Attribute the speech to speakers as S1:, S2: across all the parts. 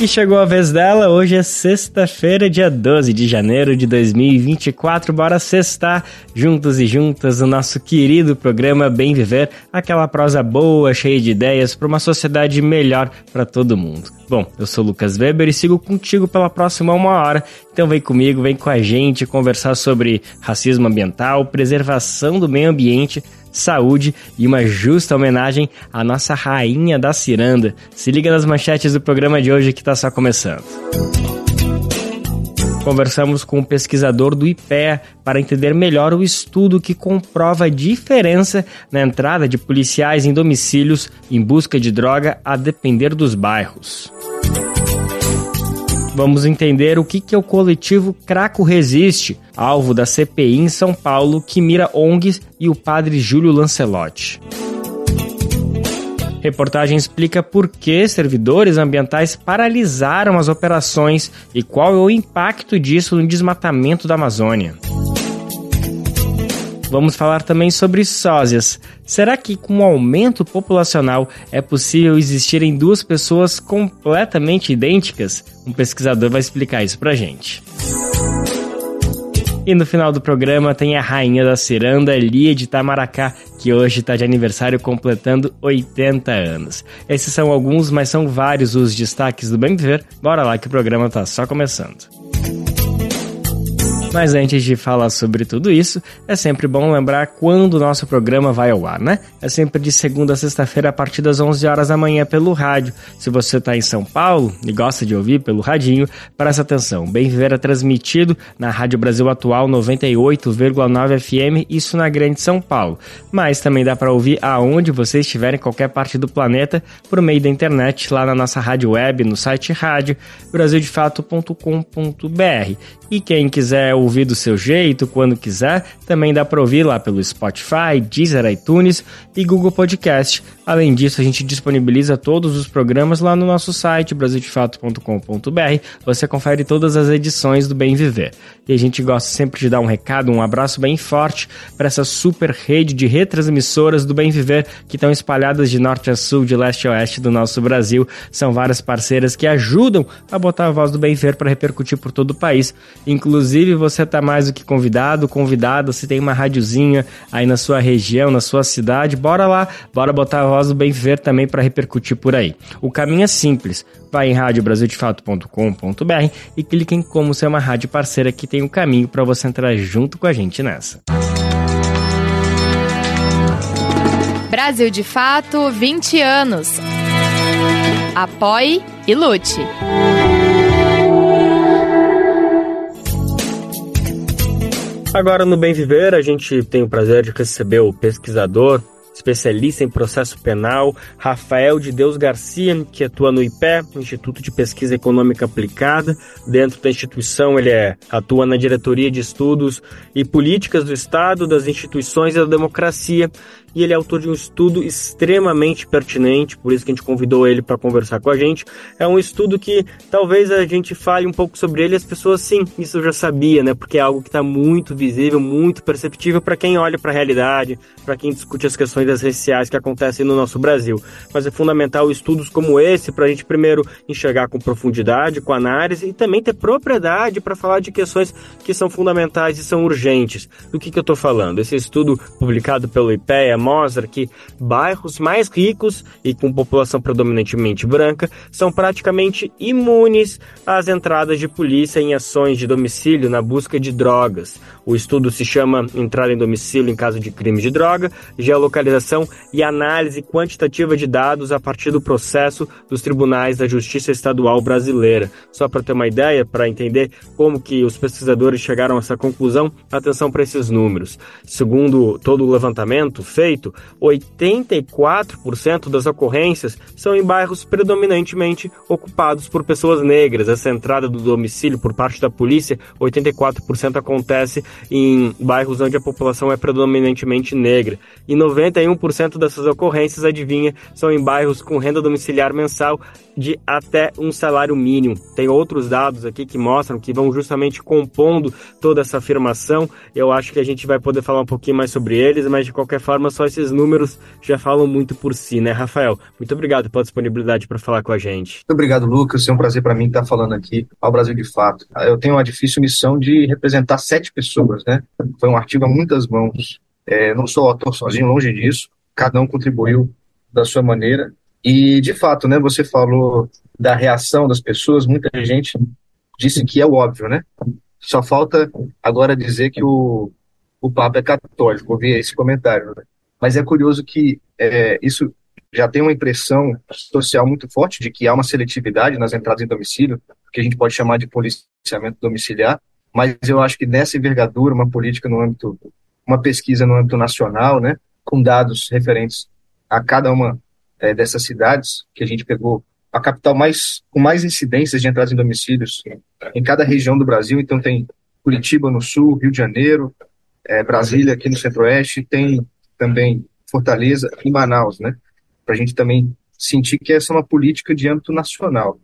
S1: E chegou a vez dela, hoje é sexta-feira, dia 12 de janeiro de 2024. Bora sextar juntos e juntas o nosso querido programa Bem Viver, aquela prosa boa, cheia de ideias para uma sociedade melhor para todo mundo. Bom, eu sou Lucas Weber e sigo contigo pela próxima uma hora. Então vem comigo, vem com a gente conversar sobre racismo ambiental, preservação do meio ambiente saúde e uma justa homenagem à nossa rainha da ciranda. Se liga nas manchetes do programa de hoje que está só começando. Conversamos com um pesquisador do IPEA para entender melhor o estudo que comprova a diferença na entrada de policiais em domicílios em busca de droga a depender dos bairros. Vamos entender o que é o coletivo Craco Resiste, alvo da CPI em São Paulo, que mira ONGs e o padre Júlio Lancelotti. Reportagem explica por que servidores ambientais paralisaram as operações e qual é o impacto disso no desmatamento da Amazônia. Vamos falar também sobre sósias. Será que com o aumento populacional é possível existirem duas pessoas completamente idênticas? Um pesquisador vai explicar isso pra gente. E no final do programa tem a rainha da ciranda, Lia de Tamaracá, que hoje está de aniversário completando 80 anos. Esses são alguns, mas são vários os destaques do Bem Viver. Bora lá que o programa tá só começando. Mas antes de falar sobre tudo isso, é sempre bom lembrar quando o nosso programa vai ao ar, né? É sempre de segunda a sexta-feira a partir das 11 horas da manhã pelo rádio. Se você está em São Paulo e gosta de ouvir pelo radinho, presta atenção. Bem Viver é transmitido na Rádio Brasil Atual 98,9 FM, isso na Grande São Paulo. Mas também dá para ouvir aonde você estiver em qualquer parte do planeta por meio da internet, lá na nossa rádio web, no site rádio brasildefato.com.br. E quem quiser ouvir do seu jeito, quando quiser, também dá para ouvir lá pelo Spotify, Deezer, iTunes e Google Podcast. Além disso, a gente disponibiliza todos os programas lá no nosso site, brasildefato.com.br. Você confere todas as edições do Bem Viver. E a gente gosta sempre de dar um recado, um abraço bem forte para essa super rede de retransmissoras do Bem Viver que estão espalhadas de norte a sul, de leste a oeste do nosso Brasil. São várias parceiras que ajudam a botar a voz do Bem Viver para repercutir por todo o país. Inclusive, você está mais do que convidado, convidada, se tem uma rádiozinha aí na sua região, na sua cidade, bora lá, bora botar a voz do Bem Viver também para repercutir por aí. O caminho é simples, vai em radiobrasildefato.com.br e clique em como ser uma rádio parceira que tem um caminho para você entrar junto com a gente nessa.
S2: Brasil de Fato 20 anos. Apoie e lute.
S1: Agora no Bem Viver, a gente tem o prazer de receber o pesquisador, especialista em processo penal, Rafael de Deus Garcia, que atua no IPE, Instituto de Pesquisa Econômica Aplicada. Dentro da instituição, ele é, atua na diretoria de estudos e políticas do Estado, das instituições e da democracia e ele é autor de um estudo extremamente pertinente, por isso que a gente convidou ele para conversar com a gente. É um estudo que talvez a gente fale um pouco sobre ele as pessoas, sim, isso eu já sabia, né? Porque é algo que está muito visível, muito perceptível para quem olha para a realidade, para quem discute as questões das raciais que acontecem no nosso Brasil. Mas é fundamental estudos como esse para a gente primeiro enxergar com profundidade, com análise e também ter propriedade para falar de questões que são fundamentais e são urgentes. Do que, que eu estou falando? Esse estudo publicado pelo IPEA mostra que bairros mais ricos e com população predominantemente branca são praticamente imunes às entradas de polícia em ações de domicílio na busca de drogas. O estudo se chama Entrada em Domicílio em Caso de Crime de Droga, Geolocalização e Análise Quantitativa de Dados a partir do processo dos Tribunais da Justiça Estadual Brasileira. Só para ter uma ideia, para entender como que os pesquisadores chegaram a essa conclusão, atenção para esses números. Segundo todo o levantamento feito, feito, 84% das ocorrências são em bairros predominantemente ocupados por pessoas negras. Essa entrada do domicílio por parte da polícia, 84% acontece em bairros onde a população é predominantemente negra. E 91% dessas ocorrências, adivinha, são em bairros com renda domiciliar mensal de até um salário mínimo. Tem outros dados aqui que mostram que vão justamente compondo toda essa afirmação. Eu acho que a gente vai poder falar um pouquinho mais sobre eles, mas de qualquer forma, só esses números já falam muito por si, né, Rafael? Muito obrigado pela disponibilidade para falar com a gente.
S3: Muito obrigado, Lucas. É um prazer para mim estar falando aqui ao Brasil de Fato. Eu tenho uma difícil missão de representar sete pessoas, né? Foi um artigo a muitas mãos. É, não sou autor sozinho, longe disso. Cada um contribuiu da sua maneira. E, de fato, né, você falou da reação das pessoas, muita gente disse que é óbvio, né? Só falta agora dizer que o, o Papa é católico, ouvi esse comentário. Né? Mas é curioso que é, isso já tem uma impressão social muito forte de que há uma seletividade nas entradas em domicílio, que a gente pode chamar de policiamento domiciliar, mas eu acho que nessa envergadura, uma política no âmbito, uma pesquisa no âmbito nacional, né, com dados referentes a cada uma é, dessas cidades que a gente pegou a capital mais com mais incidências de entradas em domicílios em cada região do Brasil. Então tem Curitiba no sul, Rio de Janeiro, é, Brasília aqui no Centro-Oeste, tem também Fortaleza e Manaus, né? Para a gente também sentir que essa é uma política de âmbito nacional.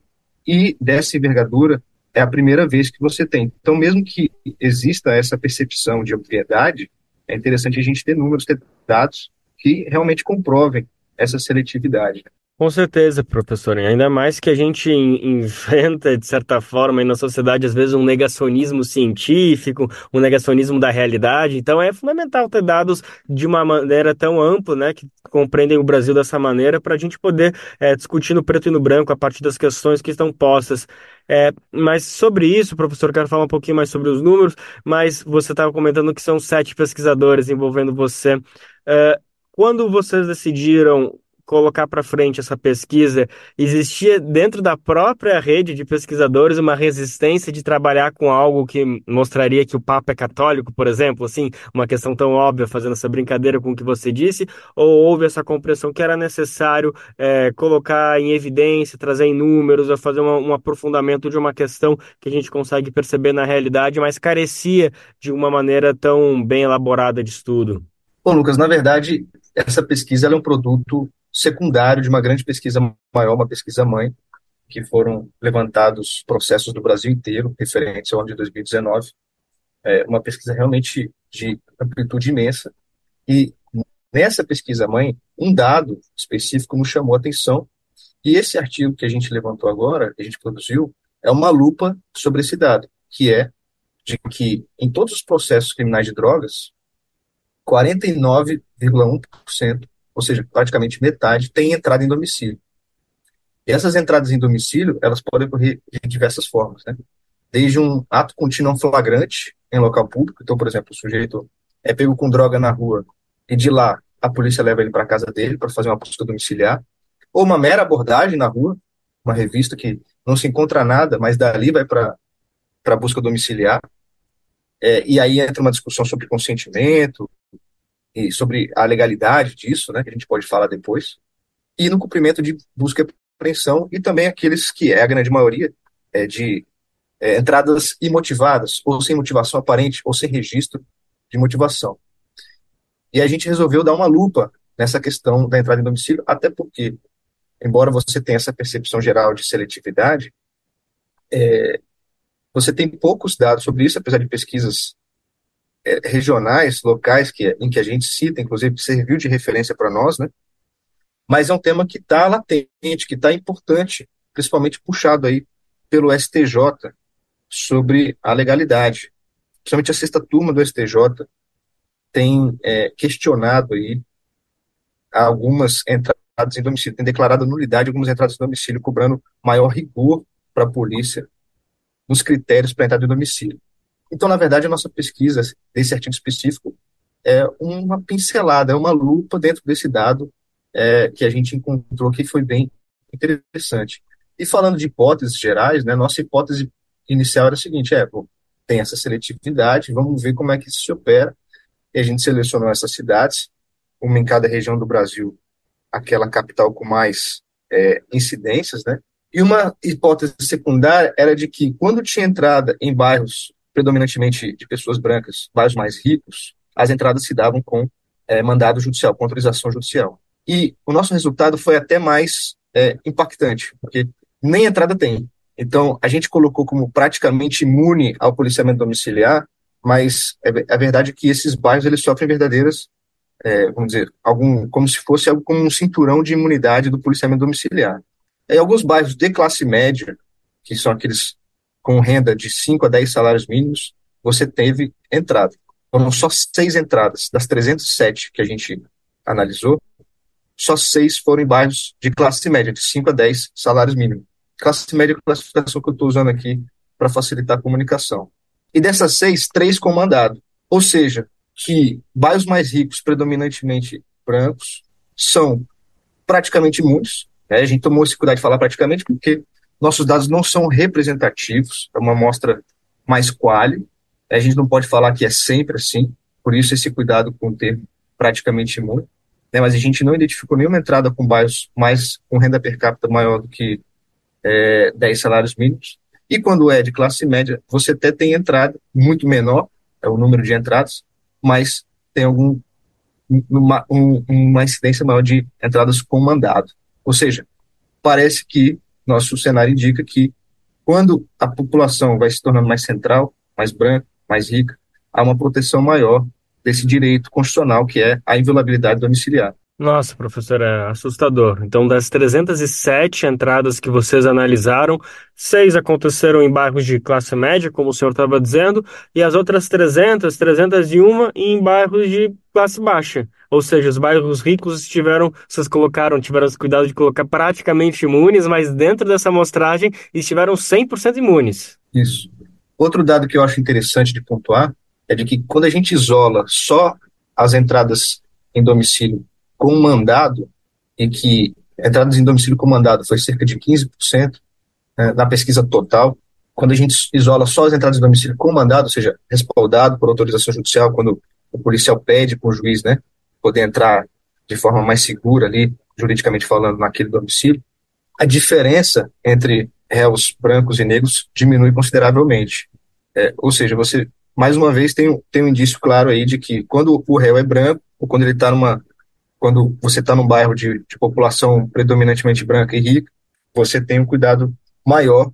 S3: E dessa envergadura é a primeira vez que você tem. Então, mesmo que exista essa percepção de obviedade, é interessante a gente ter números, ter dados que realmente comprovem essa seletividade.
S1: Com certeza, professor. Ainda mais que a gente inventa, de certa forma, na sociedade, às vezes, um negacionismo científico, um negacionismo da realidade. Então, é fundamental ter dados de uma maneira tão ampla, né, que compreendem o Brasil dessa maneira, para a gente poder é, discutir no preto e no branco a partir das questões que estão postas. É, mas sobre isso, professor, quero falar um pouquinho mais sobre os números, mas você estava comentando que são sete pesquisadores envolvendo você. É, quando vocês decidiram colocar para frente essa pesquisa, existia dentro da própria rede de pesquisadores uma resistência de trabalhar com algo que mostraria que o Papa é católico, por exemplo, assim, uma questão tão óbvia, fazendo essa brincadeira com o que você disse, ou houve essa compreensão que era necessário é, colocar em evidência, trazer em números, a fazer um aprofundamento de uma questão que a gente consegue perceber na realidade, mas carecia de uma maneira tão bem elaborada de estudo?
S3: Bom, Lucas, na verdade, essa pesquisa é um produto secundário de uma grande pesquisa maior, uma pesquisa mãe, que foram levantados processos do Brasil inteiro, referentes ao ano de 2019. É uma pesquisa realmente de amplitude imensa. E nessa pesquisa mãe, um dado específico nos chamou a atenção. E esse artigo que a gente levantou agora, que a gente produziu, é uma lupa sobre esse dado, que é de que em todos os processos criminais de drogas, 49,1%, ou seja, praticamente metade, tem entrada em domicílio. E essas entradas em domicílio, elas podem ocorrer de diversas formas, né? Desde um ato contínuo flagrante em local público, então, por exemplo, o sujeito é pego com droga na rua e de lá a polícia leva ele para casa dele para fazer uma busca domiciliar, ou uma mera abordagem na rua, uma revista que não se encontra nada, mas dali vai para a busca domiciliar, é, e aí entra uma discussão sobre consentimento, e sobre a legalidade disso, né, que a gente pode falar depois, e no cumprimento de busca e apreensão, e também aqueles que é a grande maioria é, de é, entradas imotivadas, ou sem motivação aparente, ou sem registro de motivação. E a gente resolveu dar uma lupa nessa questão da entrada em domicílio, até porque, embora você tenha essa percepção geral de seletividade, é, você tem poucos dados sobre isso, apesar de pesquisas é, regionais, locais, que, em que a gente cita, inclusive, que serviu de referência para nós, né? Mas é um tema que está latente, que está importante, principalmente puxado aí pelo STJ sobre a legalidade. Principalmente a sexta turma do STJ tem é, questionado aí algumas entradas em domicílio, tem declarado nulidade de algumas entradas em domicílio, cobrando maior rigor para a polícia nos critérios para entrada em domicílio. Então, na verdade, a nossa pesquisa desse artigo específico é uma pincelada, é uma lupa dentro desse dado é, que a gente encontrou que foi bem interessante. E falando de hipóteses gerais, né, nossa hipótese inicial era a seguinte: é, bom, tem essa seletividade, vamos ver como é que isso se opera. E a gente selecionou essas cidades, uma em cada região do Brasil, aquela capital com mais é, incidências, né? E uma hipótese secundária era de que, quando tinha entrada em bairros predominantemente de pessoas brancas, bairros mais ricos, as entradas se davam com é, mandado judicial, com autorização judicial. E o nosso resultado foi até mais é, impactante, porque nem entrada tem. Então, a gente colocou como praticamente imune ao policiamento domiciliar, mas é, a verdade é que esses bairros eles sofrem verdadeiras, é, vamos dizer, algum, como se fosse algo como um cinturão de imunidade do policiamento domiciliar. Em alguns bairros de classe média, que são aqueles com renda de 5 a 10 salários mínimos, você teve entrada. Foram só seis entradas. Das 307 que a gente analisou, só seis foram em bairros de classe média, de 5 a 10 salários mínimos. Classe média é a classificação que eu estou usando aqui para facilitar a comunicação. E dessas seis, três com mandado. Ou seja, que bairros mais ricos, predominantemente brancos, são praticamente imunes. Né? A gente tomou esse cuidado de falar praticamente porque nossos dados não são representativos, é uma amostra mais quali. A gente não pode falar que é sempre assim, por isso esse cuidado com o termo praticamente imune né, mas a gente não identificou nenhuma entrada com bairros mais com renda per capita maior do que é, 10 salários mínimos. E quando é de classe média, você até tem entrada muito menor, é o número de entradas, mas tem algum uma, um, uma incidência maior de entradas com mandado. Ou seja, parece que nosso cenário indica que quando a população vai se tornando mais central, mais branca, mais rica, há uma proteção maior desse direito constitucional que é a inviolabilidade domiciliar.
S1: Nossa, professor, é assustador. Então, das 307 entradas que vocês analisaram, seis aconteceram em bairros de classe média, como o senhor estava dizendo, e as outras 300, 301 em bairros de classe baixa. Ou seja, os bairros ricos tiveram, vocês colocaram, tiveram esse cuidado de colocar praticamente imunes, mas dentro dessa amostragem estiveram 100% imunes.
S3: Isso. Outro dado que eu acho interessante de pontuar é de que quando a gente isola só as entradas em domicílio com mandado, e que entradas em domicílio com mandado foi cerca de 15% né, na pesquisa total, quando a gente isola só as entradas em domicílio com mandado, ou seja, respaldado por autorização judicial, quando o policial pede para o juiz né, poder entrar de forma mais segura ali, juridicamente falando, naquele domicílio, a diferença entre réus brancos e negros diminui consideravelmente. É, ou seja, você mais uma vez tem, tem um indício claro aí de que quando o réu é branco, ou quando ele está numa. Quando você está num bairro de, de, população predominantemente branca e rica, você tem um cuidado maior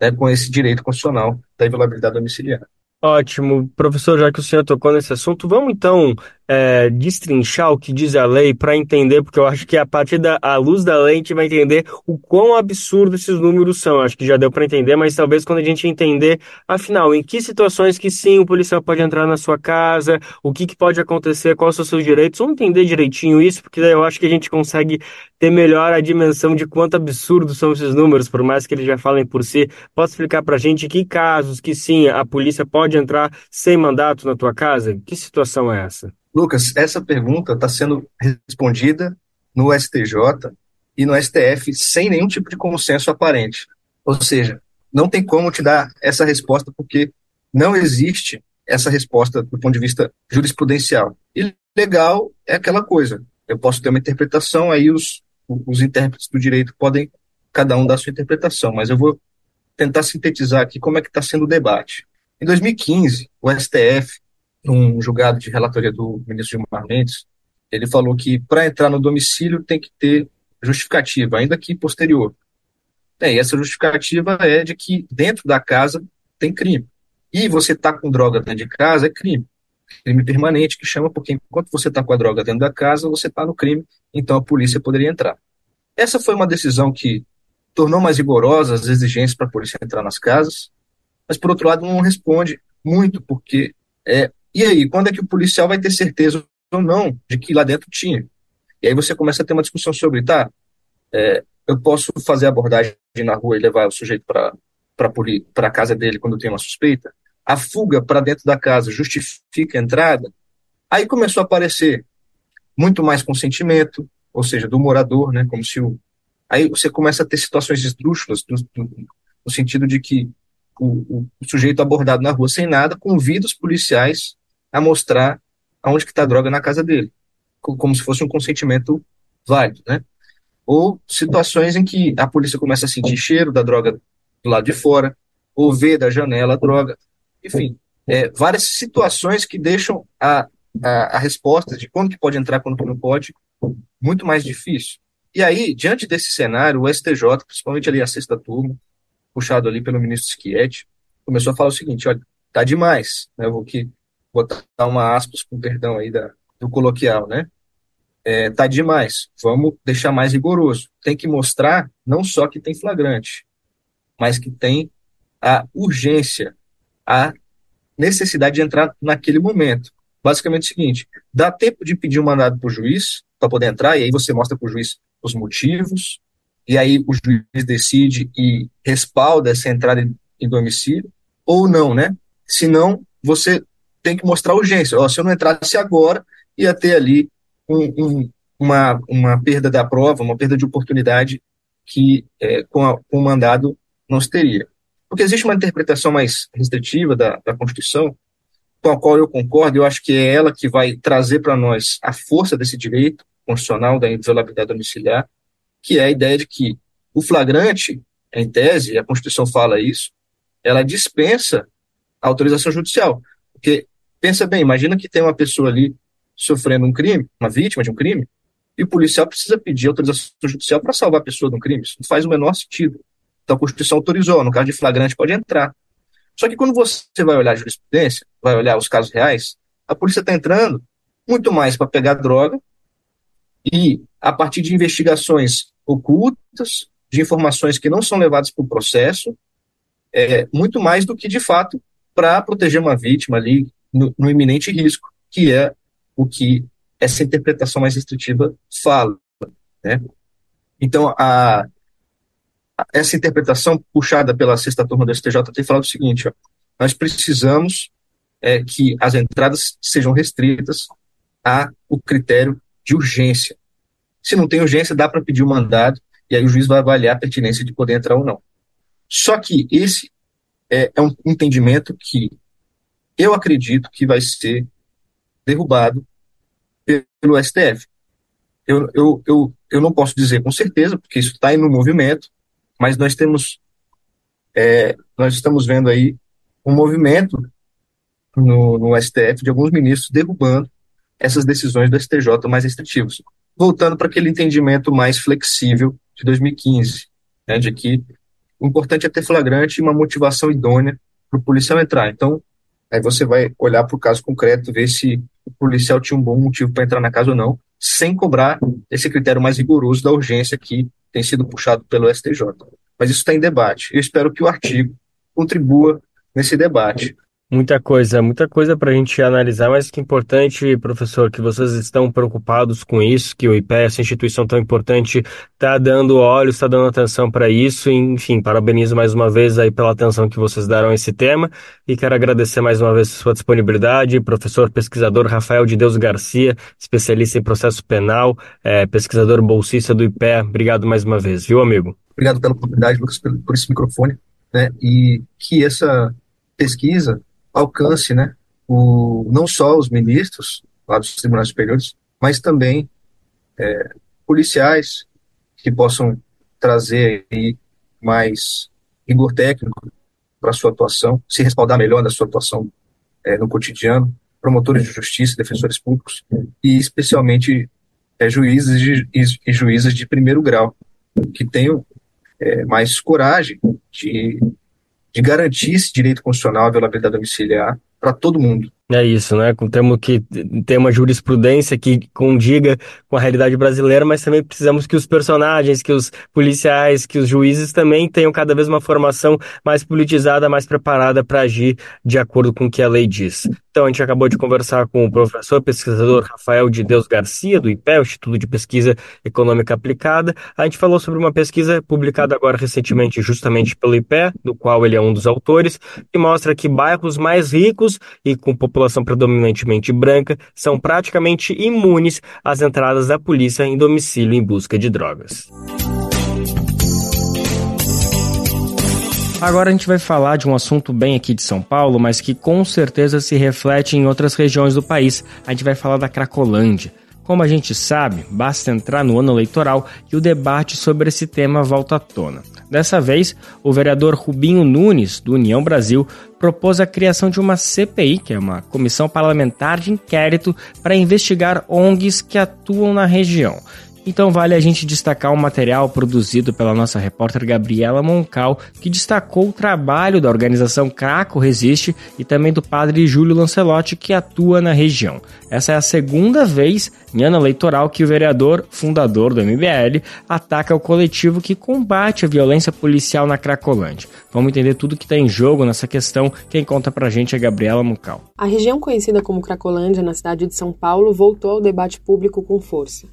S3: né, com esse direito constitucional da inviolabilidade domiciliar.
S1: Ótimo. Professor, já que o senhor tocou nesse assunto, vamos então é, destrinchar o que diz a lei para entender, porque eu acho que a partir da a luz da lei a gente vai entender o quão absurdo esses números são. Acho que já deu para entender, mas talvez quando a gente entender, afinal, em que situações que sim o policial pode entrar na sua casa, o que, que pode acontecer, quais são os seus direitos, vamos entender direitinho isso, porque daí eu acho que a gente consegue ter melhor a dimensão de quanto absurdo são esses números, por mais que eles já falem por si. Posso explicar para a gente que casos que sim a polícia pode entrar sem mandato na tua casa? Que situação é essa?
S3: Lucas, essa pergunta está sendo respondida no STJ e no STF sem nenhum tipo de consenso aparente. Ou seja, não tem como te dar essa resposta porque não existe essa resposta do ponto de vista jurisprudencial. E legal é aquela coisa. Eu posso ter uma interpretação, aí os, os intérpretes do direito podem cada um dar sua interpretação, mas eu vou tentar sintetizar aqui como é que está sendo o debate. Em 2015, o STF num julgado de relatoria do ministro Gilmar Mendes, ele falou que para entrar no domicílio tem que ter justificativa, ainda que posterior. É, e essa justificativa é de que dentro da casa tem crime. E você está com droga dentro de casa é crime. Crime permanente que chama, porque enquanto você está com a droga dentro da casa, você está no crime, então a polícia poderia entrar. Essa foi uma decisão que tornou mais rigorosas as exigências para a polícia entrar nas casas, mas por outro lado não responde muito, porque é, e aí, quando é que o policial vai ter certeza ou não de que lá dentro tinha? E aí você começa a ter uma discussão sobre, tá, é, eu posso fazer abordagem na rua e levar o sujeito para a casa dele quando tem uma suspeita? A fuga para dentro da casa justifica a entrada? Aí começou a aparecer muito mais consentimento, ou seja, do morador, né, como se o... Aí você começa a ter situações esdrúxulas, do, do, no sentido de que o, o, sujeito abordado na rua sem nada convida os policiais a mostrar aonde que está a droga na casa dele, como se fosse um consentimento válido, né? Ou situações em que a polícia começa a sentir cheiro da droga do lado de fora, ou ver da janela a droga, enfim, é, várias situações que deixam a, a, a, resposta de quando que pode entrar, quando que não pode, muito mais difícil. E aí, diante desse cenário, o STJ, principalmente ali a sexta turma, puxado ali pelo ministro Schietti, começou a falar o seguinte, olha, tá demais, né? Aqui botar uma aspas com perdão aí da, do coloquial, né? É, tá demais, vamos deixar mais rigoroso. Tem que mostrar não só que tem flagrante, mas que tem a urgência, a necessidade de entrar naquele momento. Basicamente é o seguinte: dá tempo de pedir um mandado para o juiz para poder entrar, e aí você mostra para o juiz os motivos, e aí o juiz decide e respalda essa entrada em domicílio, ou não, né? Se não, você tem que mostrar urgência. Ó, se eu não entrasse agora, ia ter ali um, um, uma, uma perda da prova, uma perda de oportunidade que é, com, a, com o mandado não se teria. Porque existe uma interpretação mais restritiva da, da Constituição, com a qual eu concordo, eu acho que é ela que vai trazer para nós a força desse direito constitucional da inviolabilidade domiciliar, que é a ideia de que o flagrante, em tese, a Constituição fala isso, ela dispensa a autorização judicial. Porque, pensa bem, imagina que tem uma pessoa ali sofrendo um crime, uma vítima de um crime, e o policial precisa pedir autorização judicial para salvar a pessoa de um crime. Isso não faz o menor sentido. Então a Constituição autorizou, no caso de flagrante pode entrar. Só que quando você vai olhar a jurisprudência, vai olhar os casos reais, a polícia está entrando muito mais para pegar droga e, a partir de investigações ocultas, de informações que não são levadas para o processo, é, muito mais do que, de fato, para proteger uma vítima ali no, no, iminente risco, que é o que essa interpretação mais restritiva fala. Né? Então, a, essa interpretação puxada pela sexta turma do STJ tem falado o seguinte: ó, nós precisamos é, que as entradas sejam restritas a o critério de urgência. Se não tem urgência, dá para pedir o um mandado e aí o juiz vai avaliar a pertinência de poder entrar ou não. Só que esse é, é um entendimento que eu acredito que vai ser derrubado pelo STF. Eu, eu, eu, eu não posso dizer com certeza, porque isso está no movimento, mas nós temos, é, nós estamos vendo aí um movimento no, no STF de alguns ministros derrubando essas decisões do STJ mais restritivas, voltando para aquele entendimento mais flexível de 2015, né, de que o importante é ter flagrante e uma motivação idônea para o policial entrar. Então, aí você vai olhar para o caso concreto, ver se o policial tinha um bom motivo para entrar na casa ou não, sem cobrar esse critério mais rigoroso da urgência que tem sido puxado pelo STJ. Mas isso está em debate. Eu espero que o artigo contribua nesse debate.
S1: Muita coisa, muita coisa para a gente analisar, mas que importante, professor, que vocês estão preocupados com isso, que o IPE, essa instituição tão importante, está dando olhos, está dando atenção para isso. Enfim, parabenizo mais uma vez aí pela atenção que vocês deram a esse tema e quero agradecer mais uma vez sua disponibilidade, professor pesquisador Rafael de Deus Garcia, especialista em processo penal, é, pesquisador bolsista do IPE. Obrigado mais uma vez, viu, amigo?
S3: Obrigado pela oportunidade, Lucas, por esse microfone, né? E que essa pesquisa alcance, né, o, não só os ministros lá dos tribunais superiores, mas também é, policiais que possam trazer aí mais rigor técnico para sua atuação, se respaldar melhor da sua atuação é, no cotidiano, promotores de justiça, defensores públicos e especialmente é, juízes e, juízes de primeiro grau que tenham é, mais coragem de de garantir esse direito constitucional à violabilidade domiciliar para todo mundo.
S1: É isso, né? Temos que ter uma jurisprudência que condiga com a realidade brasileira, mas também precisamos que os personagens, que os policiais, que os juízes também tenham cada vez uma formação mais politizada, mais preparada para agir de acordo com o que a lei diz. Então, a gente acabou de conversar com o professor pesquisador Rafael de Deus Garcia, do IPE, Instituto de Pesquisa Econômica Aplicada. A gente falou sobre uma pesquisa publicada agora recentemente, justamente pelo IPE, do qual ele é um dos autores, que mostra que bairros mais ricos e com população predominantemente branca são praticamente imunes às entradas da polícia em domicílio em busca de drogas. Agora a gente vai falar de um assunto bem aqui de São Paulo, mas que com certeza se reflete em outras regiões do país. A gente vai falar da Cracolândia. Como a gente sabe, basta entrar no ano eleitoral e o debate sobre esse tema volta à tona. Dessa vez, o vereador Rubinho Nunes, do União Brasil, propôs a criação de uma CPI, que é uma comissão parlamentar de inquérito, para investigar ONGs que atuam na região. Então vale a gente destacar um material produzido pela nossa repórter Gabriela Moncal, que destacou o trabalho da organização Craco Resiste e também do padre Júlio Lancelotti, que atua na região. Essa é a segunda vez em ano eleitoral que o vereador, fundador do MBL, ataca o coletivo que combate a violência policial na Cracolândia. Vamos entender tudo que está em jogo nessa questão. Quem conta pra gente é Gabriela Moncal.
S4: A região conhecida como Cracolândia, na cidade de São Paulo, voltou ao debate público com força.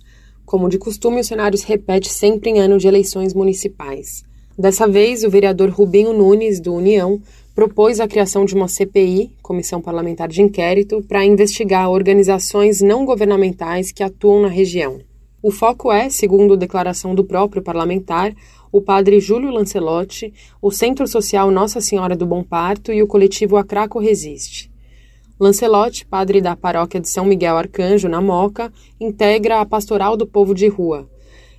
S4: Como de costume, o cenário se repete sempre em ano de eleições municipais. Dessa vez, o vereador Rubinho Nunes, do União, propôs a criação de uma CPI, Comissão Parlamentar de Inquérito, para investigar organizações não governamentais que atuam na região. O foco é, segundo declaração do próprio parlamentar, o padre Júlio Lancelotti, o Centro Social Nossa Senhora do Bom Parto e o coletivo Acraco Resiste. Lancelotti, padre da paróquia de São Miguel Arcanjo, na Moca, integra a Pastoral do Povo de Rua.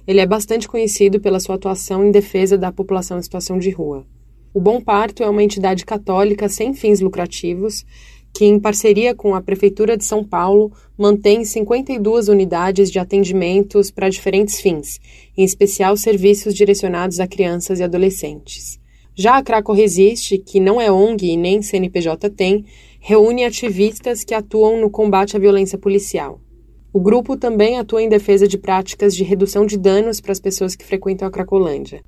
S4: Ele é bastante conhecido pela sua atuação em defesa da população em situação de rua. O Bom Parto é uma entidade católica sem fins lucrativos que, em parceria com a Prefeitura de São Paulo, mantém 52 unidades de atendimentos para diferentes fins, em especial serviços direcionados a crianças e adolescentes. Já a Craco Resiste, que não é ONG e nem CNPJ tem, reúne ativistas que atuam no combate à violência policial. O grupo também atua em defesa de práticas de redução de danos para as pessoas que frequentam a Cracolândia.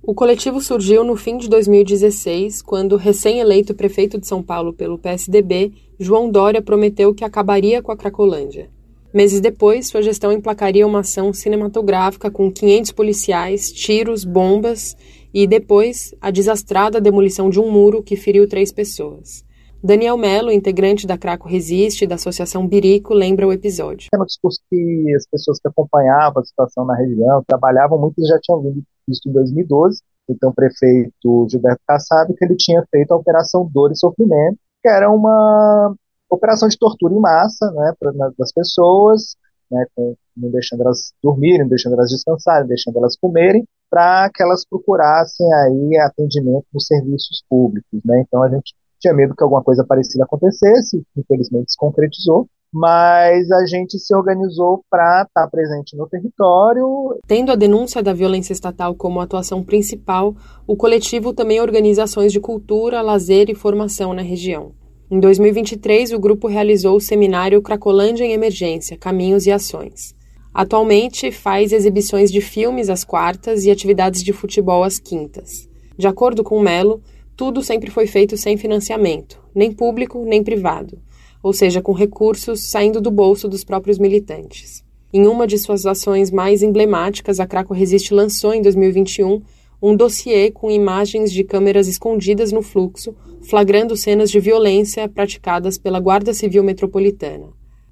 S4: O coletivo surgiu no fim de 2016, quando o recém-eleito prefeito de São Paulo pelo PSDB, João Dória, prometeu que acabaria com a Cracolândia. Meses depois, sua gestão emplacaria uma ação cinematográfica com 500 policiais, tiros, bombas e, depois, a desastrada demolição de um muro que feriu três pessoas. Daniel Mello, integrante da Craco Resiste da Associação Birico, lembra o episódio.
S5: É um discurso que as pessoas que acompanhavam a situação na região, trabalhavam, muitos já tinham visto em 2012, então o prefeito Gilberto Kassab, que ele tinha feito a Operação Dor e Sofrimento, que era uma operação de tortura em massa né, das pessoas, né, com, não deixando elas dormirem, deixando elas descansarem, deixando elas comerem, para que elas procurassem aí atendimento nos serviços públicos. Né? Então a gente tinha medo que alguma coisa parecida acontecesse, infelizmente se concretizou, mas a gente se organizou para estar tá presente no território.
S4: Tendo a denúncia da violência estatal como atuação principal, o coletivo também organiza ações de cultura, lazer e formação na região. Em 2023, o grupo realizou o seminário Cracolândia em Emergência Caminhos e Ações. Atualmente, faz exibições de filmes às quartas e atividades de futebol às quintas. De acordo com Melo, tudo sempre foi feito sem financiamento, nem público nem privado, ou seja, com recursos saindo do bolso dos próprios militantes. Em uma de suas ações mais emblemáticas, a Craco Resiste lançou em 2021 um dossiê com imagens de câmeras escondidas no fluxo, flagrando cenas de violência praticadas pela Guarda Civil Metropolitana.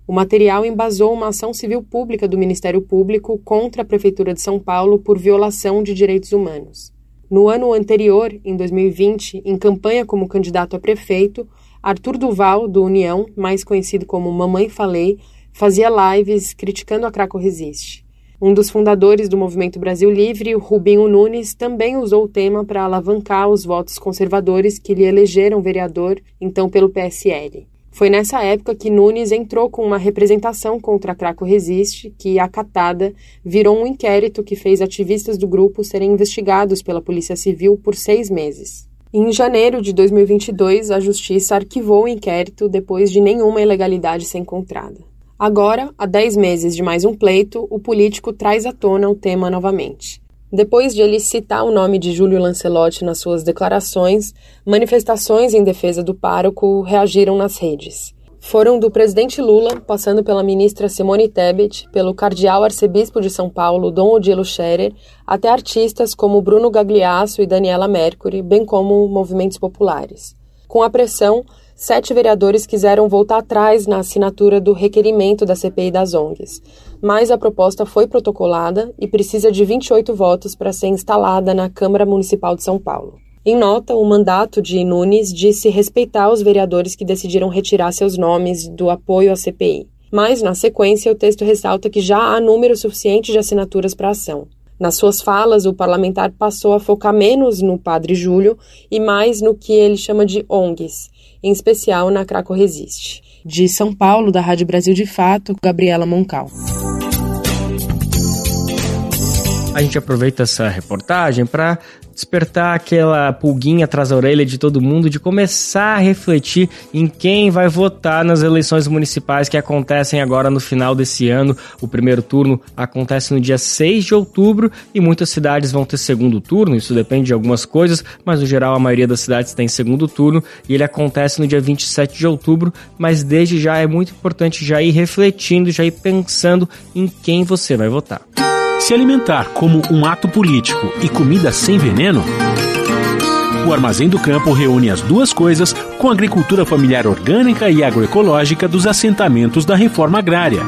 S4: O material embasou uma ação civil pública do Ministério Público contra a Prefeitura de São Paulo por violação de direitos humanos. No ano anterior, em 2020, em campanha como candidato a prefeito, Arthur Duval, do União, mais conhecido como Mamãe Falei, fazia lives criticando a Craco Resiste. Um dos fundadores do Movimento Brasil Livre, Rubinho Nunes, também usou o tema para alavancar os votos conservadores que lhe elegeram vereador, então pelo PSL. Foi nessa época que Nunes entrou com uma representação contra a Craco Resiste, que, acatada, virou um inquérito que fez ativistas do grupo serem investigados pela Polícia Civil por seis meses. Em janeiro de 2022, a Justiça arquivou o inquérito depois de nenhuma ilegalidade ser encontrada. Agora, há dez meses de mais um pleito, o político traz à tona o tema novamente. Depois de ele citar o nome de Júlio Lancelotti nas suas declarações, manifestações em defesa do pároco reagiram nas redes. Foram do presidente Lula, passando pela ministra Simone Tebet, pelo cardeal arcebispo de São Paulo, Dom Odilo Scherer, até artistas como Bruno Gagliasso e Daniela Mercury, bem como movimentos populares. Com a pressão, sete vereadores quiseram voltar atrás na assinatura do requerimento da CPI das ONGs, mas a proposta foi protocolada e precisa de 28 votos para ser instalada na Câmara Municipal de São Paulo. Em nota, o mandato de Nunes disse respeitar os vereadores que decidiram retirar seus nomes do apoio à CPI. Mas, na sequência, o texto ressalta que já há número suficiente de assinaturas para a ação. Nas suas falas, o parlamentar passou a focar menos no padre Júlio e mais no que ele chama de ONGs, em especial na Craco Resiste. De São Paulo, da Rádio Brasil de Fato, Gabriela Moncal.
S1: A gente aproveita essa reportagem para despertar aquela pulguinha atrás da orelha de todo mundo de começar a refletir em quem vai votar nas eleições municipais que acontecem agora no final desse ano. O primeiro turno acontece no dia 6 de outubro e muitas cidades vão ter segundo turno, isso depende de algumas coisas, mas no geral a maioria das cidades tem segundo turno e ele acontece no dia 27 de outubro, mas desde já é muito importante já ir refletindo, já ir pensando em quem você vai votar.
S6: Se alimentar como um ato político e comida sem veneno? O Armazém do Campo reúne as duas coisas com a agricultura familiar orgânica e agroecológica dos assentamentos da reforma agrária.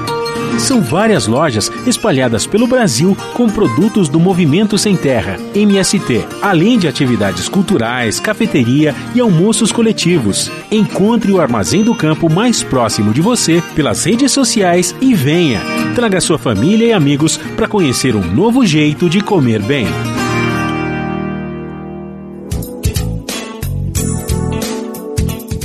S6: São várias lojas espalhadas pelo Brasil com produtos do Movimento Sem Terra, MST, além de atividades culturais, cafeteria e almoços coletivos. Encontre o Armazém do Campo mais próximo de você pelas redes sociais e venha. Traga sua família e amigos para conhecer um novo jeito de comer bem.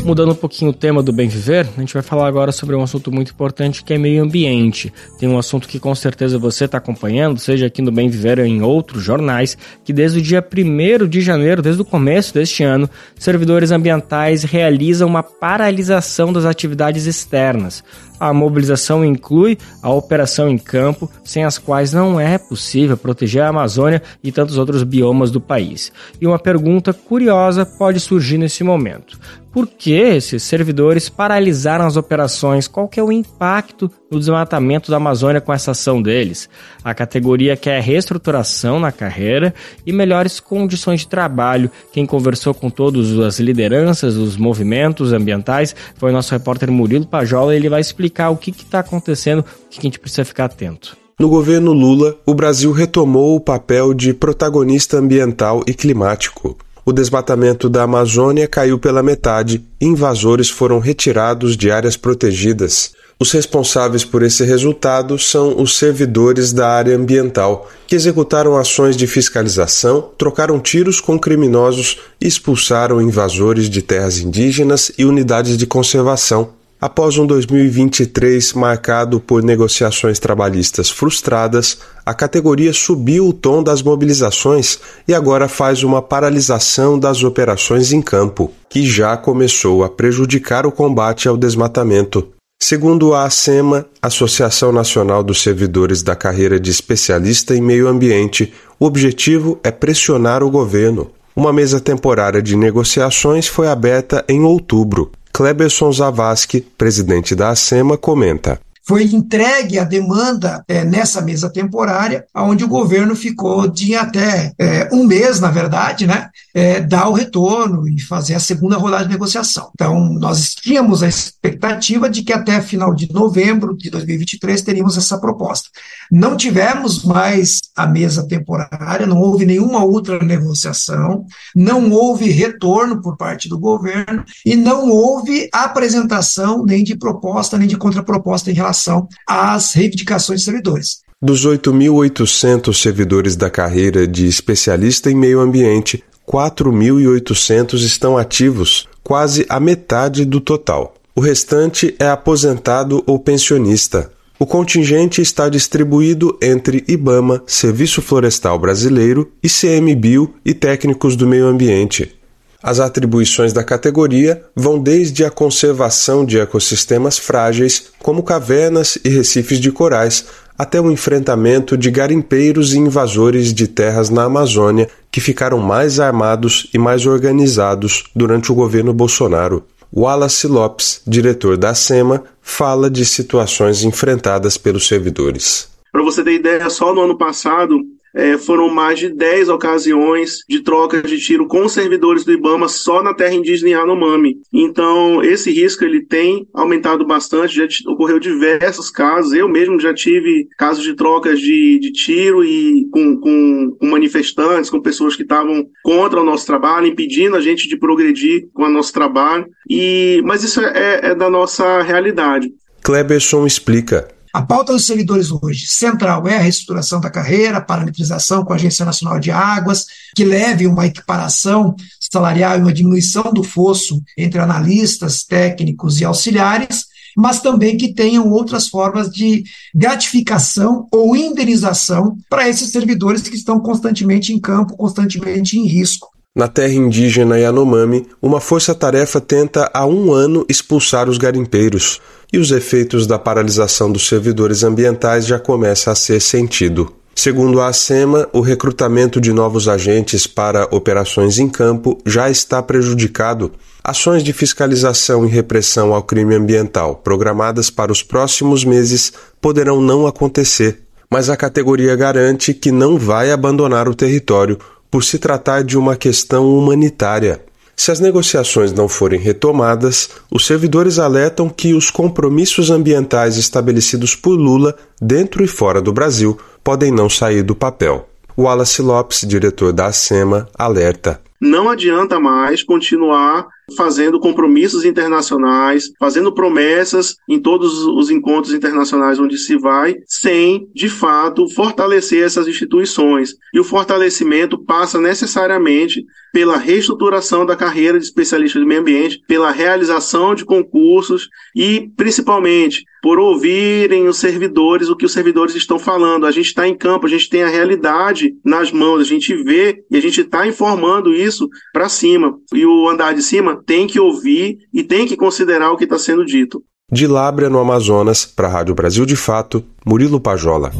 S1: Mudando um pouquinho o tema do bem viver, a gente vai falar agora sobre um assunto muito importante que é meio ambiente. Tem um assunto que com certeza você está acompanhando, seja aqui no Bem Viver ou em outros jornais, que desde o dia 1 de janeiro, desde o começo deste ano, servidores ambientais realizam uma paralisação das atividades externas. A mobilização inclui a operação em campo, sem as quais não é possível proteger a Amazônia e tantos outros biomas do país. E uma pergunta curiosa pode surgir nesse momento. Por que esses servidores paralisaram as operações? Qual que é o impacto no desmatamento da Amazônia com essa ação deles? A categoria quer reestruturação na carreira e melhores condições de trabalho. Quem conversou com todas as lideranças, os movimentos ambientais, foi o nosso repórter Murilo Pajola. Ele vai explicar o que está acontecendo, o que a gente precisa ficar atento.
S7: No governo Lula, o Brasil retomou o papel de protagonista ambiental e climático. O desmatamento da Amazônia caiu pela metade e invasores foram retirados de áreas protegidas. Os responsáveis por esse resultado são os servidores da área ambiental, que executaram ações de fiscalização, trocaram tiros com criminosos e expulsaram invasores de terras indígenas e unidades de conservação. Após um 2023 marcado por negociações trabalhistas frustradas, a categoria subiu o tom das mobilizações e agora faz uma paralisação das operações em campo, que já começou a prejudicar o combate ao desmatamento. Segundo a ASEMA, Associação Nacional dos Servidores da Carreira de Especialista em Meio Ambiente, o objetivo é pressionar o governo. Uma mesa temporária de negociações foi aberta em outubro. Kleberson Zavascki, presidente da ASEMA, comenta
S8: foi entregue a demanda é, nessa mesa temporária, onde o governo ficou de até é, um mês, na verdade, né, é, dar o retorno e fazer a segunda rodada de negociação. Então, nós tínhamos a expectativa de que até final de novembro de 2023 teríamos essa proposta. Não tivemos mais a mesa temporária, não houve nenhuma outra negociação, não houve retorno por parte do governo e não houve apresentação nem de proposta nem de contraproposta em relação às reivindicações dos servidores.
S7: Dos 8.800 servidores da carreira de especialista em meio ambiente, 4.800 estão ativos, quase a metade do total. O restante é aposentado ou pensionista. O contingente está distribuído entre IBAMA, Serviço Florestal Brasileiro, ICMBio e técnicos do meio ambiente. As atribuições da categoria vão desde a conservação de ecossistemas frágeis, como cavernas e recifes de corais, até o enfrentamento de garimpeiros e invasores de terras na Amazônia que ficaram mais armados e mais organizados durante o governo Bolsonaro. Wallace Lopes, diretor da SEMA, fala de situações enfrentadas pelos servidores.
S9: Para você ter ideia, só no ano passado é, foram mais de 10 ocasiões de troca de tiro com servidores do IBAMA só na terra indígena Yanomami. Então, esse risco ele tem aumentado bastante, já ocorreu diversos casos. Eu mesmo já tive casos de trocas de, de tiro e com, com, com manifestantes, com pessoas que estavam contra o nosso trabalho, impedindo a gente de progredir com o nosso trabalho. E, mas isso é, é da nossa realidade.
S7: Kleberson explica.
S8: A pauta dos servidores hoje, central, é a reestruturação da carreira, parametrização com a Agência Nacional de Águas, que leve uma equiparação salarial e uma diminuição do fosso entre analistas, técnicos e auxiliares, mas também que tenham outras formas de gratificação ou indenização para esses servidores que estão constantemente em campo, constantemente em risco.
S7: Na terra indígena Yanomami, uma força-tarefa tenta há um ano expulsar os garimpeiros, e os efeitos da paralisação dos servidores ambientais já começam a ser sentido. Segundo a ASEMA, o recrutamento de novos agentes para operações em campo já está prejudicado. Ações de fiscalização e repressão ao crime ambiental programadas para os próximos meses poderão não acontecer, mas a categoria garante que não vai abandonar o território por se tratar de uma questão humanitária. Se as negociações não forem retomadas, os servidores alertam que os compromissos ambientais estabelecidos por Lula, dentro e fora do Brasil, podem não sair do papel. Wallace Lopes, diretor da ASEMA, alerta.
S9: Não adianta mais continuar fazendo compromissos internacionais, fazendo promessas em todos os encontros internacionais onde se vai, sem, de fato, fortalecer essas instituições. E o fortalecimento passa necessariamente pela reestruturação da carreira de especialista de meio ambiente, pela realização de concursos e, principalmente, por ouvirem os servidores o que os servidores estão falando. A gente está em campo, a gente tem a realidade nas mãos, a gente vê e a gente está informando isso para cima. E o andar de cima tem que ouvir e tem que considerar o que está sendo dito.
S7: De Lábrea, no Amazonas, para a Rádio Brasil de Fato, Murilo Pajola.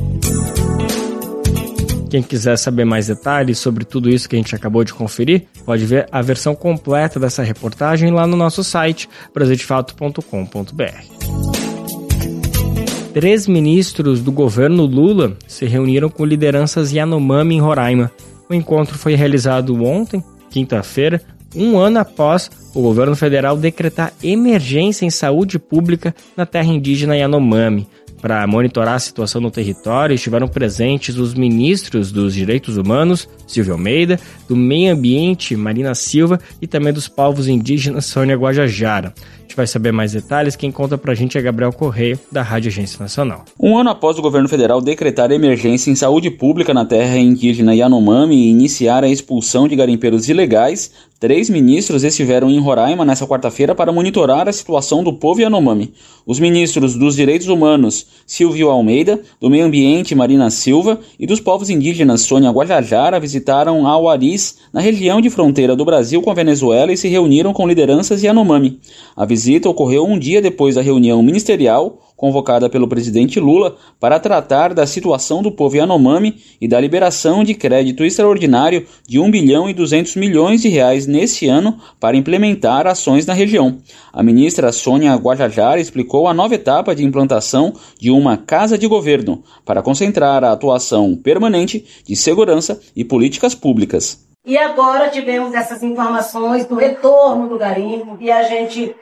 S1: Quem quiser saber mais detalhes sobre tudo isso que a gente acabou de conferir, pode ver a versão completa dessa reportagem lá no nosso site brasildefato.com.br. Três ministros do governo Lula se reuniram com lideranças Yanomami em Roraima. O encontro foi realizado ontem, quinta-feira, um ano após o governo federal decretar emergência em saúde pública na terra indígena Yanomami. Para monitorar a situação no território, estiveram presentes os ministros dos Direitos Humanos, Silvio Almeida, do Meio Ambiente, Marina Silva, e também dos povos indígenas, Sônia Guajajara gente vai saber mais detalhes. Quem conta pra gente é Gabriel Correia, da Rádio Agência Nacional.
S10: Um ano após o governo federal decretar emergência em saúde pública na terra indígena Yanomami e iniciar a expulsão de garimpeiros ilegais, Três ministros estiveram em Roraima nesta quarta-feira para monitorar a situação do povo Yanomami. Os ministros dos Direitos Humanos, Silvio Almeida, do Meio Ambiente, Marina Silva, e dos povos indígenas, Sônia Guajajara, visitaram Auaris, na região de fronteira do Brasil com a Venezuela, e se reuniram com lideranças Yanomami. A visita ocorreu um dia depois da reunião ministerial convocada pelo presidente Lula para tratar da situação do povo Yanomami e da liberação de crédito extraordinário de 1 bilhão e 200 milhões de reais nesse ano para implementar ações na região. A ministra Sônia Guajajara explicou a nova etapa de implantação de uma casa de governo para concentrar a atuação permanente de segurança e políticas públicas.
S11: E agora tivemos essas informações do retorno do garimpo e a gente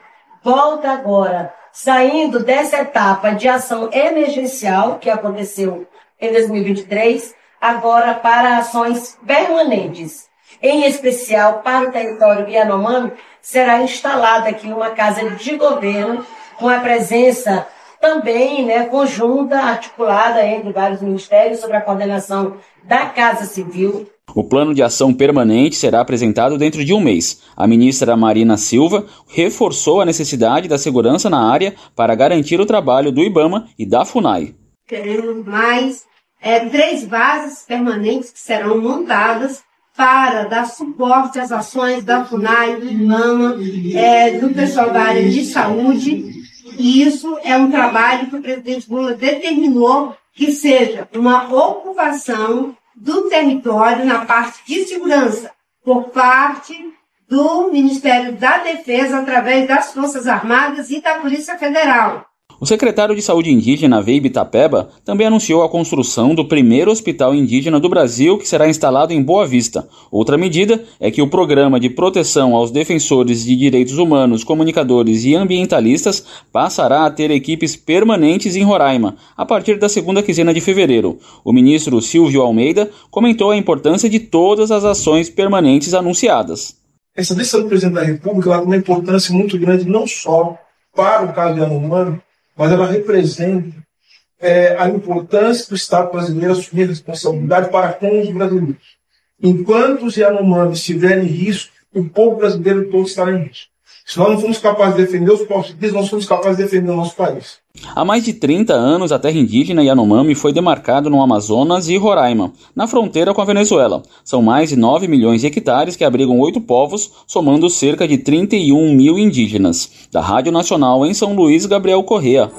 S11: volta agora saindo dessa etapa de ação emergencial que aconteceu em 2023, agora para ações permanentes. Em especial para o território Yanomami, será instalada aqui uma casa de governo com a presença também né, conjunta, articulada entre vários ministérios sobre a coordenação da Casa Civil,
S10: o plano de ação permanente será apresentado dentro de um mês. A ministra Marina Silva reforçou a necessidade da segurança na área para garantir o trabalho do IBAMA e da FUNAI.
S12: Teremos mais é, três bases permanentes que serão montadas para dar suporte às ações da FUNAI, do IBAMA, é, do pessoal da área de saúde. E isso é um trabalho que o presidente Lula determinou que seja uma ocupação do território na parte de segurança, por parte do Ministério da Defesa, através das Forças Armadas e da Polícia Federal.
S10: O secretário de Saúde Indígena, Veibe Tapeba, também anunciou a construção do primeiro hospital indígena do Brasil, que será instalado em Boa Vista. Outra medida é que o programa de proteção aos defensores de direitos humanos, comunicadores e ambientalistas passará a ter equipes permanentes em Roraima, a partir da segunda quinzena de fevereiro. O ministro Silvio Almeida comentou a importância de todas as ações permanentes anunciadas.
S13: Essa decisão do presidente da República tem uma importância muito grande, não só para o caso de Yanomami, mas ela representa é, a importância do Estado brasileiro assumir a responsabilidade para com os brasileiros. Enquanto os Yanomami estiverem em risco, o povo brasileiro todo estará em risco. Se nós não formos capazes de defender os povos indígenas, nós somos capazes de defender o nosso país.
S10: Há mais de 30 anos, a terra indígena Yanomami foi demarcada no Amazonas e Roraima, na fronteira com a Venezuela. São mais de 9 milhões de hectares que abrigam oito povos, somando cerca de 31 mil indígenas. Da Rádio Nacional em São Luís, Gabriel Correa.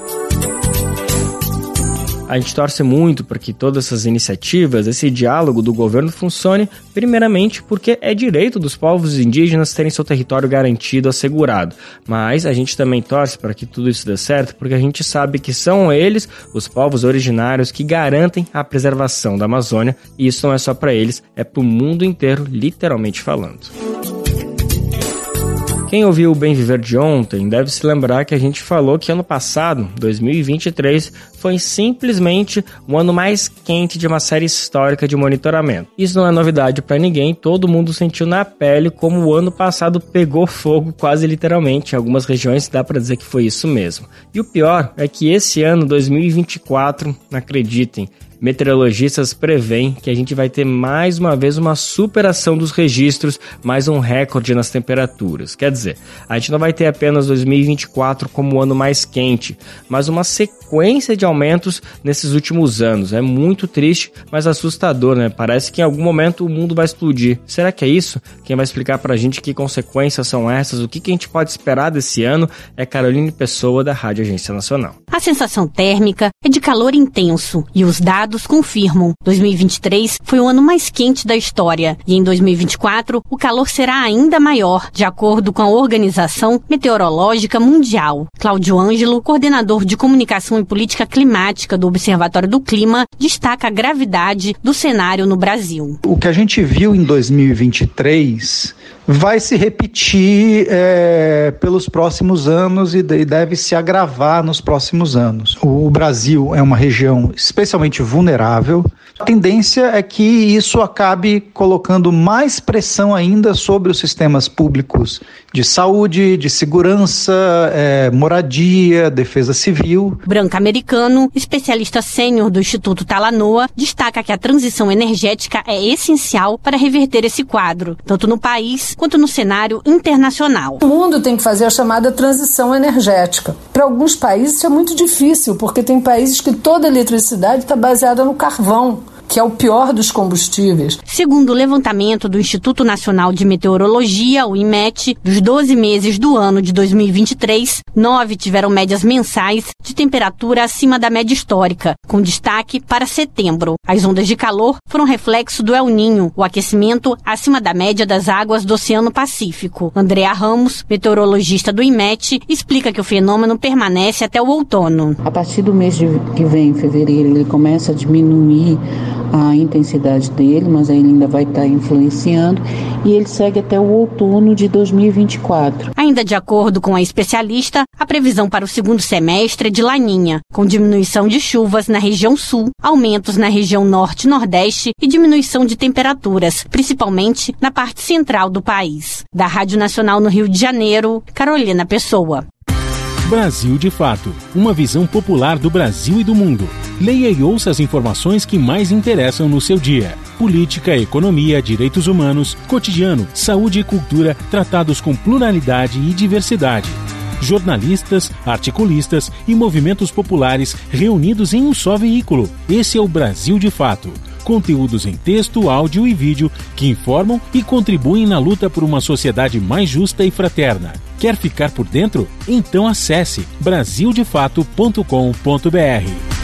S1: A gente torce muito para que todas essas iniciativas, esse diálogo do governo funcione, primeiramente porque é direito dos povos indígenas terem seu território garantido, assegurado. Mas a gente também torce para que tudo isso dê certo, porque a gente sabe que são eles, os povos originários, que garantem a preservação da Amazônia, e isso não é só para eles, é para o mundo inteiro, literalmente falando. Quem ouviu o Bem Viver de ontem deve se lembrar que a gente falou que ano passado, 2023, foi simplesmente o ano mais quente de uma série histórica de monitoramento. Isso não é novidade para ninguém, todo mundo sentiu na pele como o ano passado pegou fogo quase literalmente. Em algumas regiões dá para dizer que foi isso mesmo. E o pior é que esse ano, 2024, acreditem, meteorologistas preveem que a gente vai ter mais uma vez uma superação dos registros, mais um recorde nas temperaturas. Quer dizer, a gente não vai ter apenas 2024 como o ano mais quente, mas uma sequência de aumentos nesses últimos anos. É muito triste, mas assustador, né? Parece que em algum momento o mundo vai explodir. Será que é isso? Quem vai explicar pra gente que consequências são essas, o que, que a gente pode esperar desse ano é Caroline Pessoa, da Rádio Agência Nacional.
S14: A sensação térmica é de calor intenso e os dados confirmam. 2023 foi o ano mais quente da história e em 2024 o calor será ainda maior, de acordo com a Organização Meteorológica Mundial. Cláudio Ângelo, coordenador de comunicação e política climática do Observatório do Clima, destaca a gravidade do cenário no Brasil.
S15: O que a gente viu em 2023 vai se repetir é, pelos próximos anos e deve se agravar nos próximos anos. O Brasil é uma região especialmente vulnerável. A tendência é que isso acabe colocando mais pressão ainda sobre os sistemas públicos de saúde, de segurança, é, moradia, defesa civil.
S14: Branca Americano, especialista sênior do Instituto Talanoa, destaca que a transição energética é essencial para reverter esse quadro, tanto no país quanto no cenário internacional.
S16: O mundo tem que fazer a chamada transição energética. Para alguns países isso é muito difícil, porque tem países que toda a eletricidade está baseada no carvão que é o pior dos combustíveis.
S14: Segundo o levantamento do Instituto Nacional de Meteorologia, o IMET, dos 12 meses do ano de 2023, nove tiveram médias mensais de temperatura acima da média histórica, com destaque para setembro. As ondas de calor foram reflexo do El Ninho, o aquecimento acima da média das águas do Oceano Pacífico. Andrea Ramos, meteorologista do IMET, explica que o fenômeno permanece até o outono.
S17: A partir do mês que vem, fevereiro, ele começa a diminuir a intensidade dele, mas ele ainda vai estar influenciando e ele segue até o outono de 2024.
S14: Ainda de acordo com a especialista, a previsão para o segundo semestre é de laninha, com diminuição de chuvas na região sul, aumentos na região norte e nordeste e diminuição de temperaturas, principalmente na parte central do país. Da Rádio Nacional no Rio de Janeiro, Carolina Pessoa.
S6: Brasil de Fato Uma visão popular do Brasil e do mundo. Leia e ouça as informações que mais interessam no seu dia. Política, economia, direitos humanos, cotidiano, saúde e cultura tratados com pluralidade e diversidade. Jornalistas, articulistas e movimentos populares reunidos em um só veículo. Esse é o Brasil de Fato conteúdos em texto, áudio e vídeo que informam e contribuem na luta por uma sociedade mais justa e fraterna. Quer ficar por dentro? Então acesse brasildefato.com.br.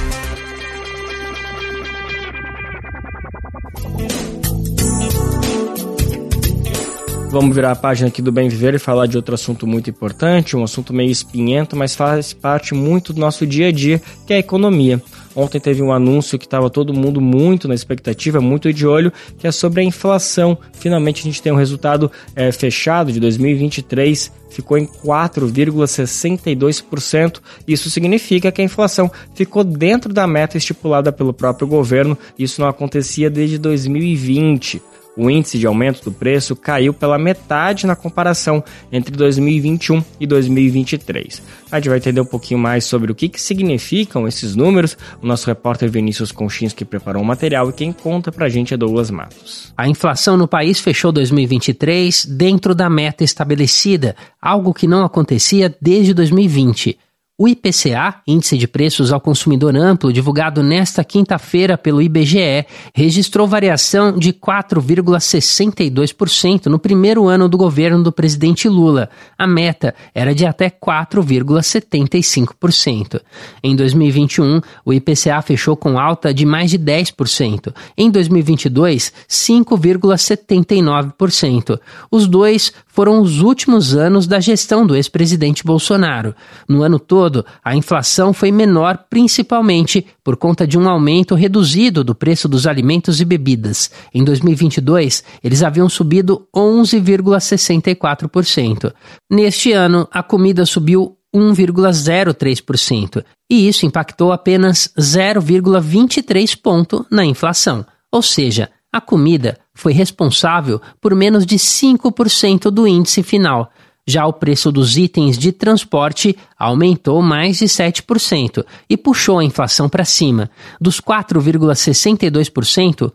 S1: Vamos virar a página aqui do Bem Viver e falar de outro assunto muito importante, um assunto meio espinhento, mas faz parte muito do nosso dia a dia, que é a economia. Ontem teve um anúncio que estava todo mundo muito na expectativa, muito de olho, que é sobre a inflação. Finalmente a gente tem um resultado é, fechado de 2023, ficou em 4,62%. Isso significa que a inflação ficou dentro da meta estipulada pelo próprio governo. Isso não acontecia desde 2020. O índice de aumento do preço caiu pela metade na comparação entre 2021 e 2023. A gente vai entender um pouquinho mais sobre o que, que significam esses números. O nosso repórter Vinícius Conchinski preparou o um material e quem conta pra gente é Douglas Matos.
S18: A inflação no país fechou 2023 dentro da meta estabelecida, algo que não acontecia desde 2020. O IPCA, Índice de Preços ao Consumidor Amplo, divulgado nesta quinta-feira pelo IBGE, registrou variação de 4,62% no primeiro ano do governo do presidente Lula. A meta era de até 4,75%. Em 2021, o IPCA fechou com alta de mais de 10%. Em 2022, 5,79%. Os dois foram os últimos anos da gestão do ex-presidente Bolsonaro. No ano todo, a inflação foi menor principalmente por conta de um aumento reduzido do preço dos alimentos e bebidas. Em 2022, eles haviam subido 11,64%. Neste ano, a comida subiu 1,03%, e isso impactou apenas 0,23 ponto na inflação. Ou seja, a comida foi responsável por menos de 5% do índice final. Já o preço dos itens de transporte aumentou mais de 7% e puxou a inflação para cima. Dos 4,62%,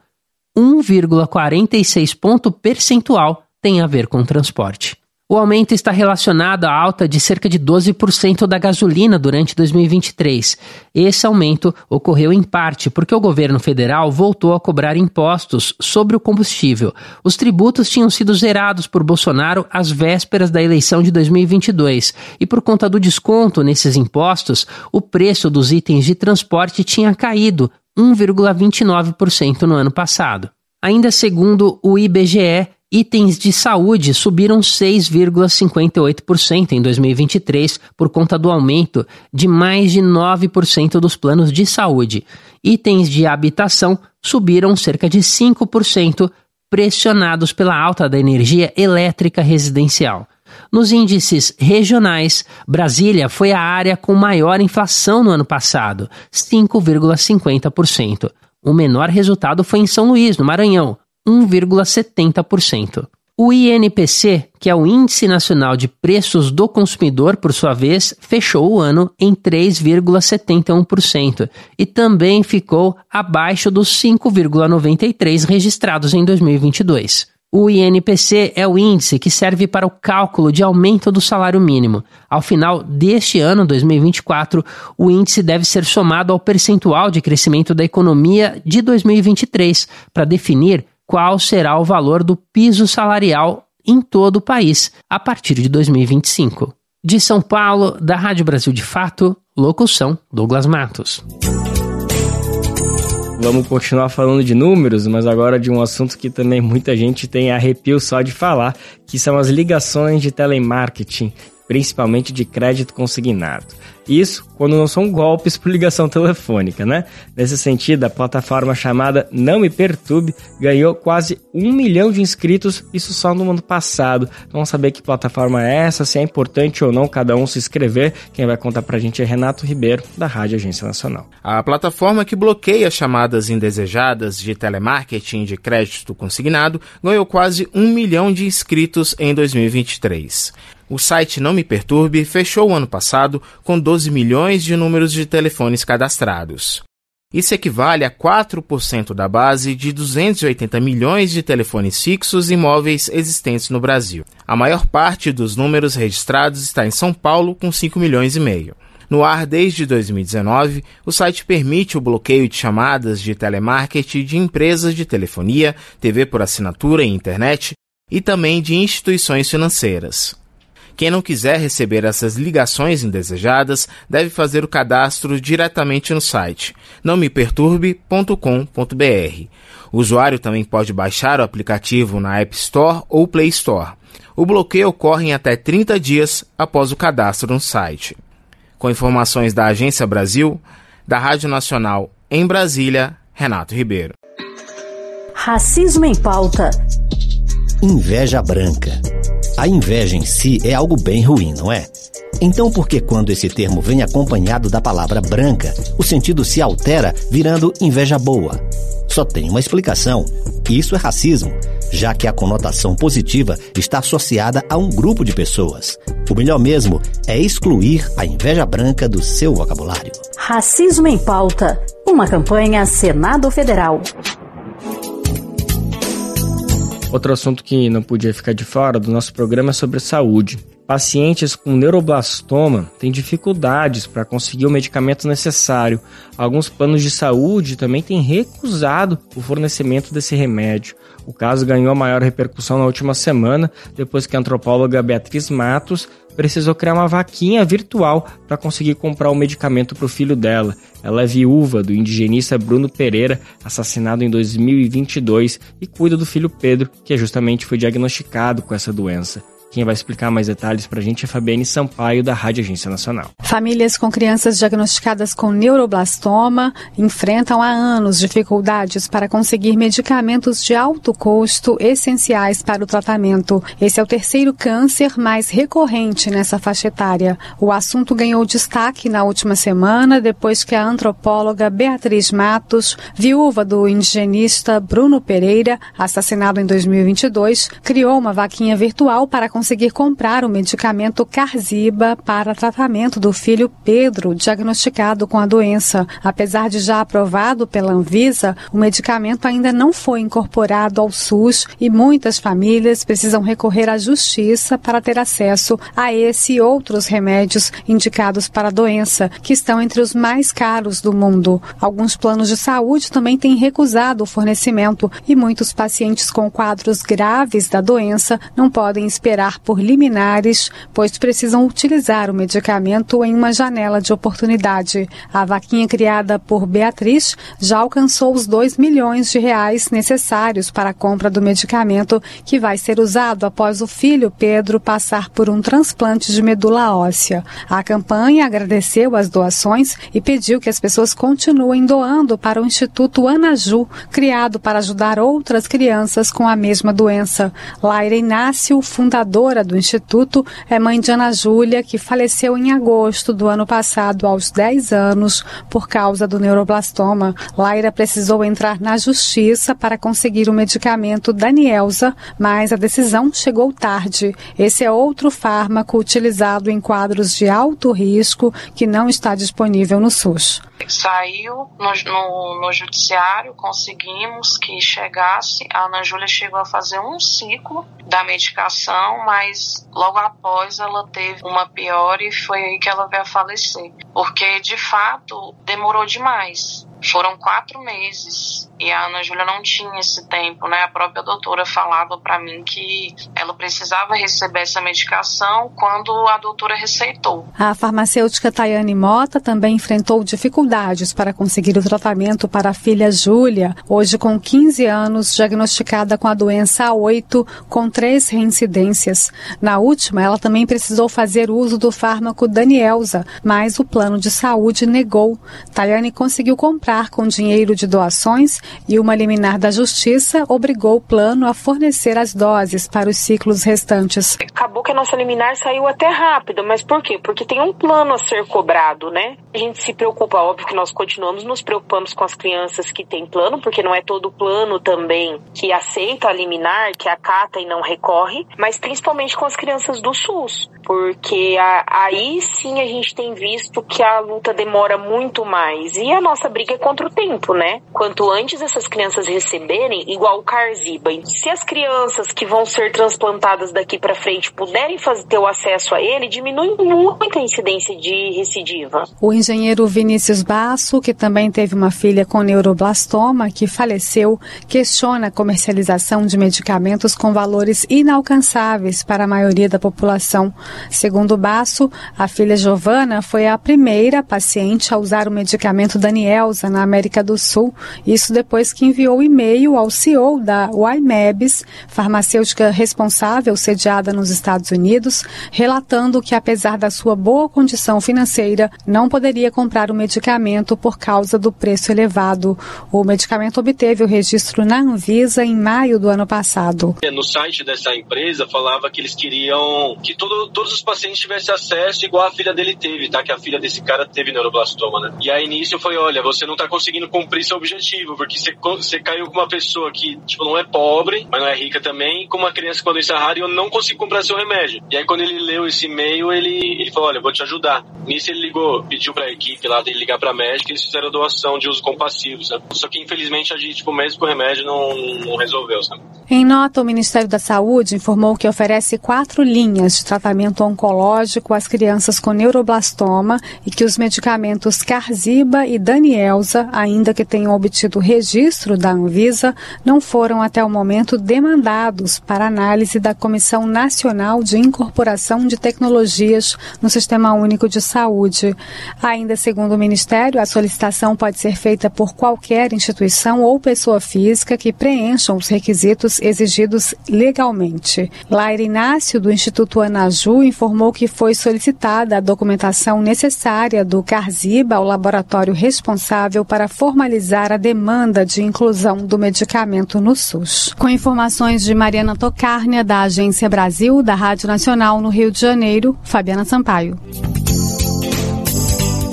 S18: 1,46 ponto percentual tem a ver com transporte. O aumento está relacionado à alta de cerca de 12% da gasolina durante 2023. Esse aumento ocorreu em parte porque o governo federal voltou a cobrar impostos sobre o combustível. Os tributos tinham sido zerados por Bolsonaro às vésperas da eleição de 2022 e, por conta do desconto nesses impostos, o preço dos itens de transporte tinha caído 1,29% no ano passado. Ainda segundo o IBGE, Itens de saúde subiram 6,58% em 2023 por conta do aumento de mais de 9% dos planos de saúde. Itens de habitação subiram cerca de 5%, pressionados pela alta da energia elétrica residencial. Nos índices regionais, Brasília foi a área com maior inflação no ano passado, 5,50%. O menor resultado foi em São Luís, no Maranhão, 1,70%. O INPC, que é o Índice Nacional de Preços do Consumidor, por sua vez, fechou o ano em 3,71% e também ficou abaixo dos 5,93 registrados em 2022. O INPC é o índice que serve para o cálculo de aumento do salário mínimo. Ao final deste ano, 2024, o índice deve ser somado ao percentual de crescimento da economia de 2023 para definir qual será o valor do piso salarial em todo o país a partir de 2025. De São Paulo, da Rádio Brasil de Fato, locução Douglas Matos.
S1: Vamos continuar falando de números, mas agora de um assunto que também muita gente tem arrepio só de falar, que são as ligações de telemarketing, principalmente de crédito consignado. Isso quando não são golpes por ligação telefônica, né? Nesse sentido, a plataforma chamada Não Me Perturbe ganhou quase um milhão de inscritos, isso só no ano passado. Vamos saber que plataforma é essa, se é importante ou não cada um se inscrever. Quem vai contar pra gente é Renato Ribeiro, da Rádio Agência Nacional.
S19: A plataforma que bloqueia chamadas indesejadas de telemarketing de crédito consignado ganhou quase um milhão de inscritos em 2023. O site Não Me Perturbe fechou o ano passado com 12 milhões de números de telefones cadastrados. Isso equivale a 4% da base de 280 milhões de telefones fixos e móveis existentes no Brasil. A maior parte dos números registrados está em São Paulo, com 5 milhões e meio. No ar desde 2019, o site permite o bloqueio de chamadas de telemarketing de empresas de telefonia, TV por assinatura e internet e também de instituições financeiras. Quem não quiser receber essas ligações indesejadas deve fazer o cadastro diretamente no site nãomeperturbe.com.br. O usuário também pode baixar o aplicativo na App Store ou Play Store. O bloqueio ocorre em até 30 dias após o cadastro no site. Com informações da Agência Brasil, da Rádio Nacional em Brasília, Renato Ribeiro.
S20: Racismo em pauta. Inveja branca. A inveja em si é algo bem ruim, não é? Então, por que quando esse termo vem acompanhado da palavra branca, o sentido se altera virando inveja boa? Só tem uma explicação: isso é racismo. já que a conotação positiva está associada a um grupo de pessoas. O melhor mesmo é excluir a inveja branca do seu vocabulário.
S21: Racismo em Pauta, uma campanha Senado Federal.
S1: Outro assunto que não podia ficar de fora do nosso programa é sobre saúde. Pacientes com neuroblastoma têm dificuldades para conseguir o medicamento necessário. Alguns planos de saúde também têm recusado o fornecimento desse remédio. O caso ganhou maior repercussão na última semana, depois que a antropóloga Beatriz Matos precisou criar uma vaquinha virtual para conseguir comprar o medicamento para o filho dela. Ela é viúva do indigenista Bruno Pereira, assassinado em 2022, e cuida do filho Pedro, que justamente foi diagnosticado com essa doença. Quem vai explicar mais detalhes para a gente é Fabiane Sampaio, da Rádio Agência Nacional.
S22: Famílias com crianças diagnosticadas com neuroblastoma enfrentam há anos dificuldades para conseguir medicamentos de alto custo essenciais para o tratamento. Esse é o terceiro câncer mais recorrente nessa faixa etária. O assunto ganhou destaque na última semana depois que a antropóloga Beatriz Matos, viúva do indigenista Bruno Pereira, assassinado em 2022, criou uma vaquinha virtual para conseguir comprar o medicamento Carziba para tratamento do filho Pedro, diagnosticado com a doença. Apesar de já aprovado pela Anvisa, o medicamento ainda não foi incorporado ao SUS e muitas famílias precisam recorrer à justiça para ter acesso a esse e outros remédios indicados para a doença, que estão entre os mais caros do mundo. Alguns planos de saúde também têm recusado o fornecimento e muitos pacientes com quadros graves da doença não podem esperar por liminares, pois precisam utilizar o medicamento em uma janela de oportunidade. A vaquinha criada por Beatriz já alcançou os 2 milhões de reais necessários para a compra do medicamento que vai ser usado após o filho Pedro passar por um transplante de medula óssea. A campanha agradeceu as doações e pediu que as pessoas continuem doando para o Instituto Anaju, criado para ajudar outras crianças com a mesma doença. Laira Inácio, fundador fundadora do Instituto, é mãe de Ana Júlia, que faleceu em agosto do ano passado, aos 10 anos, por causa do neuroblastoma. Laira precisou entrar na justiça para conseguir o medicamento Danielza, mas a decisão chegou tarde. Esse é outro fármaco utilizado em quadros de alto risco que não está disponível no SUS.
S23: Saiu no, no, no judiciário, conseguimos que chegasse. A Ana Júlia chegou a fazer um ciclo da medicação, mas logo após ela teve uma pior e foi aí que ela veio a falecer. Porque de fato demorou demais. Foram quatro meses e a Ana Júlia não tinha esse tempo, né? A própria doutora falava para mim que ela precisava receber essa medicação quando a doutora receitou.
S22: A farmacêutica Tayane Mota também enfrentou dificuldades para conseguir o tratamento para a filha Júlia, hoje com 15 anos, diagnosticada com a doença A8, com três reincidências. Na última, ela também precisou fazer uso do fármaco Danielza, mas o plano de saúde negou. Tayane conseguiu comprar com dinheiro de doações e uma liminar da Justiça obrigou o plano a fornecer as doses para os ciclos restantes.
S24: Acabou que a nossa liminar saiu até rápido, mas por quê? Porque tem um plano a ser cobrado, né? A gente se preocupa, óbvio que nós continuamos nos preocupamos com as crianças que têm plano, porque não é todo plano também que aceita a liminar, que acata e não recorre, mas principalmente com as crianças do SUS, porque a, aí sim a gente tem visto que a luta demora muito mais e a nossa briga contra o tempo, né? Quanto antes essas crianças receberem, igual o Carziba. Se as crianças que vão ser transplantadas daqui para frente puderem fazer, ter o acesso a ele, diminui muito a incidência de recidiva.
S22: O engenheiro Vinícius Basso, que também teve uma filha com neuroblastoma, que faleceu, questiona a comercialização de medicamentos com valores inalcançáveis para a maioria da população. Segundo Basso, a filha Giovana foi a primeira paciente a usar o medicamento Danielza na América do Sul, isso depois que enviou e-mail ao CEO da YMEBS, farmacêutica responsável sediada nos Estados Unidos, relatando que, apesar da sua boa condição financeira, não poderia comprar o medicamento por causa do preço elevado. O medicamento obteve o registro na Anvisa em maio do ano passado.
S25: No site dessa empresa falava que eles queriam que todo, todos os pacientes tivessem acesso igual a filha dele teve, tá? Que a filha desse cara teve neuroblastoma, né? E aí início foi, olha, você não tá conseguindo cumprir seu objetivo, porque você, você caiu com uma pessoa que, tipo, não é pobre, mas não é rica também, com uma criança com doença rara e eu não consigo comprar seu remédio. E aí quando ele leu esse e-mail, ele, ele falou, olha, vou te ajudar. Nisso ele ligou, pediu pra equipe lá dele ligar pra médica e eles fizeram doação de uso compassivo, sabe? Só que infelizmente a gente, tipo, mesmo com o remédio não, não resolveu, sabe?
S22: Em nota, o Ministério da Saúde informou que oferece quatro linhas de tratamento oncológico às crianças com neuroblastoma e que os medicamentos Carziba e Ainda que tenham obtido registro da Anvisa, não foram até o momento demandados para análise da Comissão Nacional de Incorporação de Tecnologias no Sistema Único de Saúde. Ainda segundo o Ministério, a solicitação pode ser feita por qualquer instituição ou pessoa física que preencham os requisitos exigidos legalmente. Laira Inácio, do Instituto Anaju, informou que foi solicitada a documentação necessária do Carziba ao laboratório responsável para formalizar a demanda de inclusão do medicamento no SUS. Com informações de Mariana Tocárnia, da Agência Brasil, da Rádio Nacional no Rio de Janeiro, Fabiana Sampaio.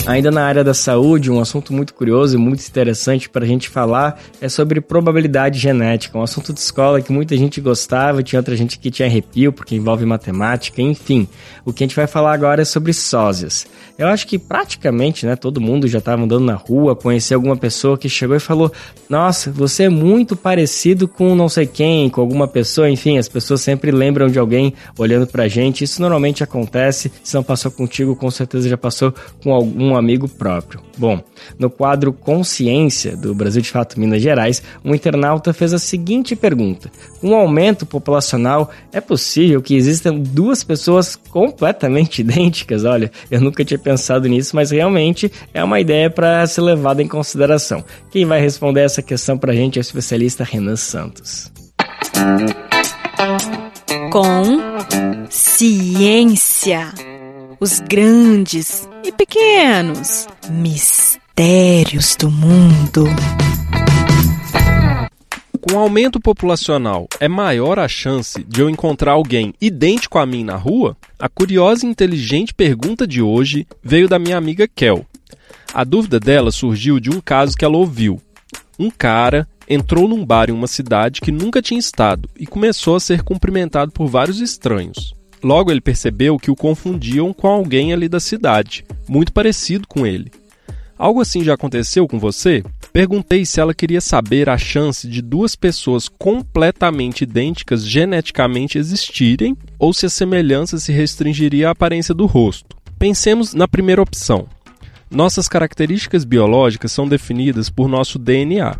S1: Ainda na área da saúde, um assunto muito curioso e muito interessante para a gente falar é sobre probabilidade genética, um assunto de escola que muita gente gostava, tinha outra gente que tinha arrepio porque envolve matemática, enfim. O que a gente vai falar agora é sobre sósias. Eu acho que praticamente, né, todo mundo já estava andando na rua, conhecia alguma pessoa que chegou e falou: "Nossa, você é muito parecido com não sei quem, com alguma pessoa". Enfim, as pessoas sempre lembram de alguém olhando pra gente. Isso normalmente acontece. Se não passou contigo, com certeza já passou com algum amigo próprio. Bom, no quadro Consciência do Brasil de Fato Minas Gerais, um internauta fez a seguinte pergunta: Com um aumento populacional, é possível que existam duas pessoas completamente idênticas? Olha, eu nunca tinha pensado nisso, mas realmente é uma ideia para ser levada em consideração. Quem vai responder essa questão para a gente é o especialista Renan Santos.
S26: Com ciência os grandes e pequenos mistérios do mundo.
S27: Com o aumento populacional, é maior a chance de eu encontrar alguém idêntico a mim na rua? A curiosa e inteligente pergunta de hoje veio da minha amiga Kel. A dúvida dela surgiu de um caso que ela ouviu. Um cara entrou num bar em uma cidade que nunca tinha estado e começou a ser cumprimentado por vários estranhos. Logo ele percebeu que o confundiam com alguém ali da cidade, muito parecido com ele. Algo assim já aconteceu com você? Perguntei se ela queria saber a chance de duas pessoas completamente idênticas geneticamente existirem ou se a semelhança se restringiria à aparência do rosto. Pensemos na primeira opção. Nossas características biológicas são definidas por nosso DNA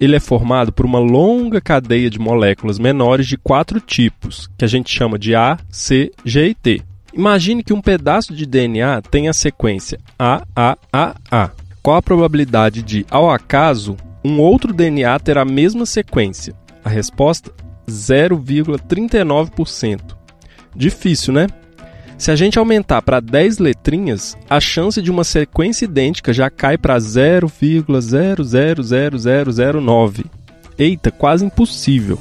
S27: ele é formado por uma longa cadeia de moléculas menores de quatro tipos, que a gente chama de A, C, G e T. Imagine que um pedaço de DNA tem a sequência A, A, A, A. Qual a probabilidade de, ao acaso, um outro DNA ter a mesma sequência? A resposta: 0,39%. Difícil, né? Se a gente aumentar para 10 letrinhas, a chance de uma sequência idêntica já cai para 0,000009. Eita, quase impossível.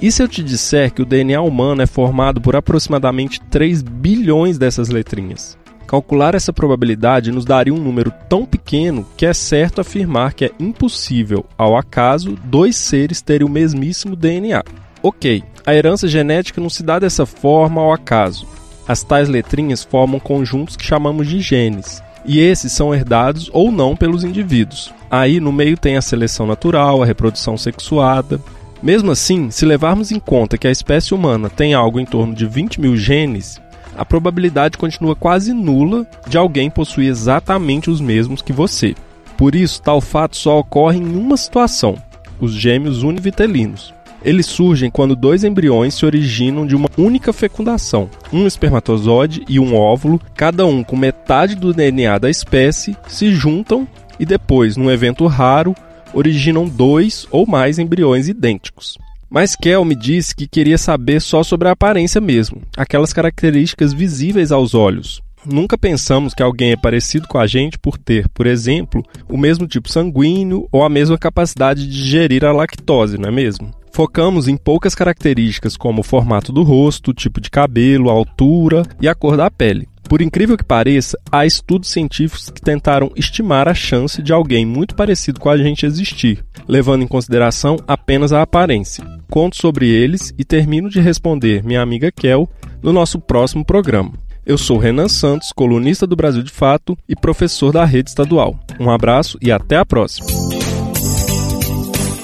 S27: E se eu te disser que o DNA humano é formado por aproximadamente 3 bilhões dessas letrinhas? Calcular essa probabilidade nos daria um número tão pequeno que é certo afirmar que é impossível, ao acaso, dois seres terem o mesmíssimo DNA. Ok, a herança genética não se dá dessa forma ao acaso. As tais letrinhas formam conjuntos que chamamos de genes, e esses são herdados ou não pelos indivíduos. Aí no meio tem a seleção natural, a reprodução sexuada. Mesmo assim, se levarmos em conta que a espécie humana tem algo em torno de 20 mil genes, a probabilidade continua quase nula de alguém possuir exatamente os mesmos que você. Por isso, tal fato só ocorre em uma situação: os gêmeos univitelinos. Eles surgem quando dois embriões se originam de uma única fecundação, um espermatozoide e um óvulo, cada um com metade do DNA da espécie, se juntam e depois, num evento raro, originam dois ou mais embriões idênticos. Mas Kel me disse que queria saber só sobre a aparência mesmo, aquelas características visíveis aos olhos. Nunca pensamos que alguém é parecido com a gente por ter, por exemplo, o mesmo tipo sanguíneo ou a mesma capacidade de digerir a lactose, não é mesmo? Focamos em poucas características como o formato do rosto, tipo de cabelo, altura e a cor da pele. Por incrível que pareça, há estudos científicos que tentaram estimar a chance de alguém muito parecido com a gente existir, levando em consideração apenas a aparência. Conto sobre eles e termino de responder minha amiga Kel no nosso próximo programa. Eu sou Renan Santos, colunista do Brasil de Fato e professor da rede estadual. Um abraço e até a próxima.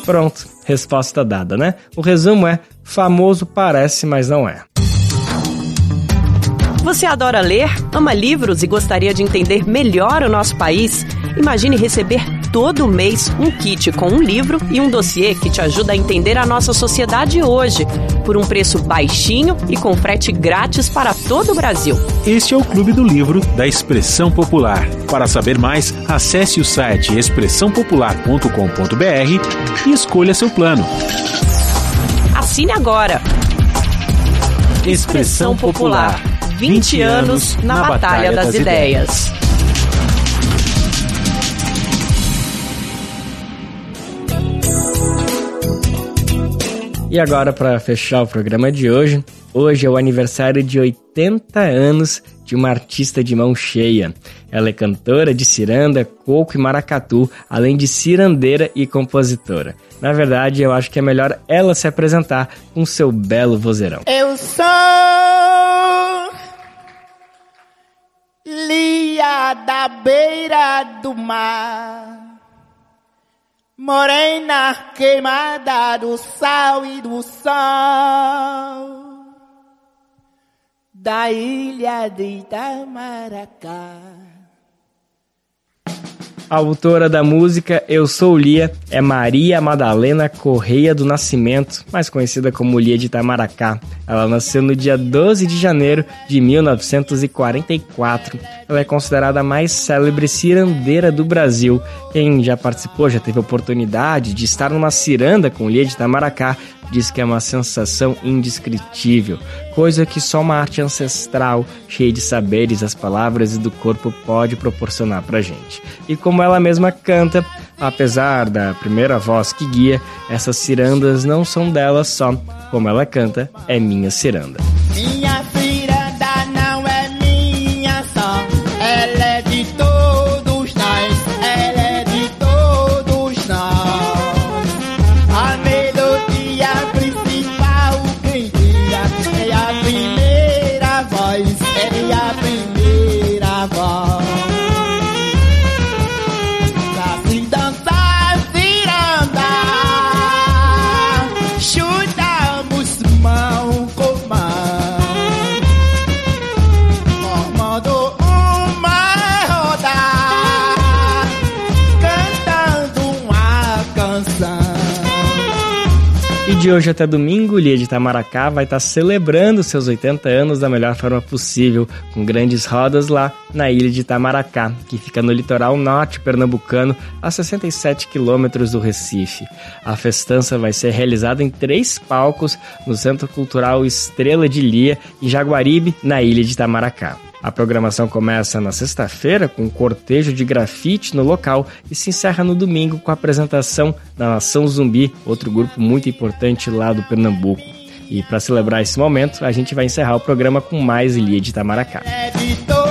S1: Pronto, resposta dada, né? O resumo é: famoso parece, mas não é.
S28: Você adora ler, ama livros e gostaria de entender melhor o nosso país? Imagine receber todo mês um kit com um livro e um dossiê que te ajuda a entender a nossa sociedade hoje, por um preço baixinho e com frete grátis para todo o Brasil.
S6: Este é o Clube do Livro da Expressão Popular. Para saber mais, acesse o site expressãopopular.com.br e escolha seu plano.
S28: Assine agora.
S6: Expressão Popular.
S28: 20 anos na Batalha das Ideias.
S1: E agora, para fechar o programa de hoje, hoje é o aniversário de 80 anos de uma artista de mão cheia. Ela é cantora de ciranda, coco e maracatu, além de cirandeira e compositora. Na verdade, eu acho que é melhor ela se apresentar com seu belo vozeirão.
S19: Eu sou Lia da beira do mar, morena queimada do sal e do sol, da ilha de Itamaracá.
S1: A autora da música Eu Sou Lia é Maria Madalena Correia do Nascimento, mais conhecida como Lia de Itamaracá. Ela nasceu no dia 12 de janeiro de 1944. Ela é considerada a mais célebre cirandeira do Brasil. Quem já participou, já teve oportunidade de estar numa ciranda com Lia de Itamaracá, diz que é uma sensação indescritível, coisa que só uma arte ancestral, cheia de saberes, as palavras e do corpo pode proporcionar pra gente. E como ela mesma canta, apesar da primeira voz que guia, essas cirandas não são dela só, como ela canta, é minha ciranda.
S19: Minha de
S1: hoje até domingo, Lia de Itamaracá vai estar celebrando seus 80 anos da melhor forma possível, com grandes rodas lá na ilha de Itamaracá, que fica no litoral norte pernambucano, a 67 quilômetros do Recife. A festança vai ser realizada em três palcos no Centro Cultural Estrela de Lia, em Jaguaribe, na ilha de Itamaracá. A programação começa na sexta-feira com um cortejo de grafite no local e se encerra no domingo com a apresentação da Nação Zumbi, outro grupo muito importante lá do Pernambuco. E para celebrar esse momento, a gente vai encerrar o programa com mais Ilha de Itamaracá.
S19: é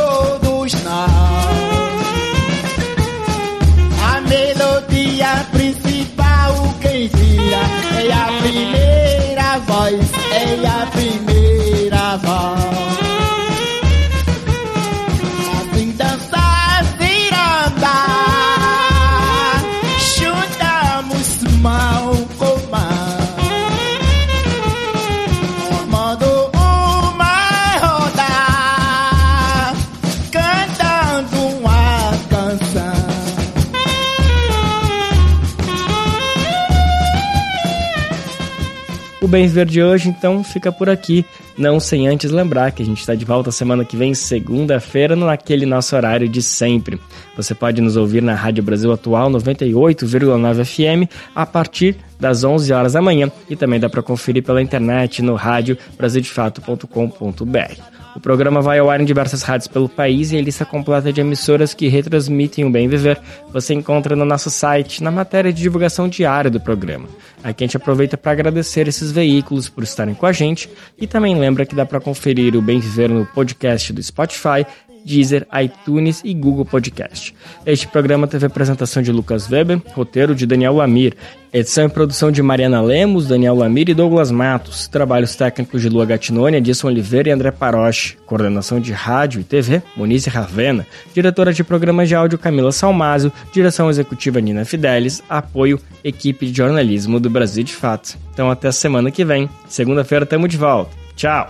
S1: O Bem Viver de hoje, então, fica por aqui. Não sem antes lembrar que a gente está de volta semana que vem, segunda-feira, naquele nosso horário de sempre. Você pode nos ouvir na Rádio Brasil Atual 98,9 FM a partir das 11 horas da manhã e também dá para conferir pela internet no rádio brasildefato.com.br. O programa vai ao ar em diversas rádios pelo país e a lista completa de emissoras que retransmitem o Bem Viver você encontra no nosso site, na matéria de divulgação diária do programa. Aqui a gente aproveita para agradecer esses veículos por estarem com a gente e também lembra que dá para conferir o Bem Viver no podcast do Spotify Deezer, iTunes e Google Podcast. Este programa teve apresentação de Lucas Weber, roteiro de Daniel Lamir, edição e produção de Mariana Lemos, Daniel Lamir e Douglas Matos, trabalhos técnicos de Lua Gatinoni, Edson Oliveira e André Paroche, coordenação de rádio e TV, Monize Ravena, diretora de programas de áudio Camila Salmazo, direção executiva Nina Fidelis, apoio equipe de jornalismo do Brasil de Fato. Então até a semana que vem. Segunda-feira estamos de volta. Tchau!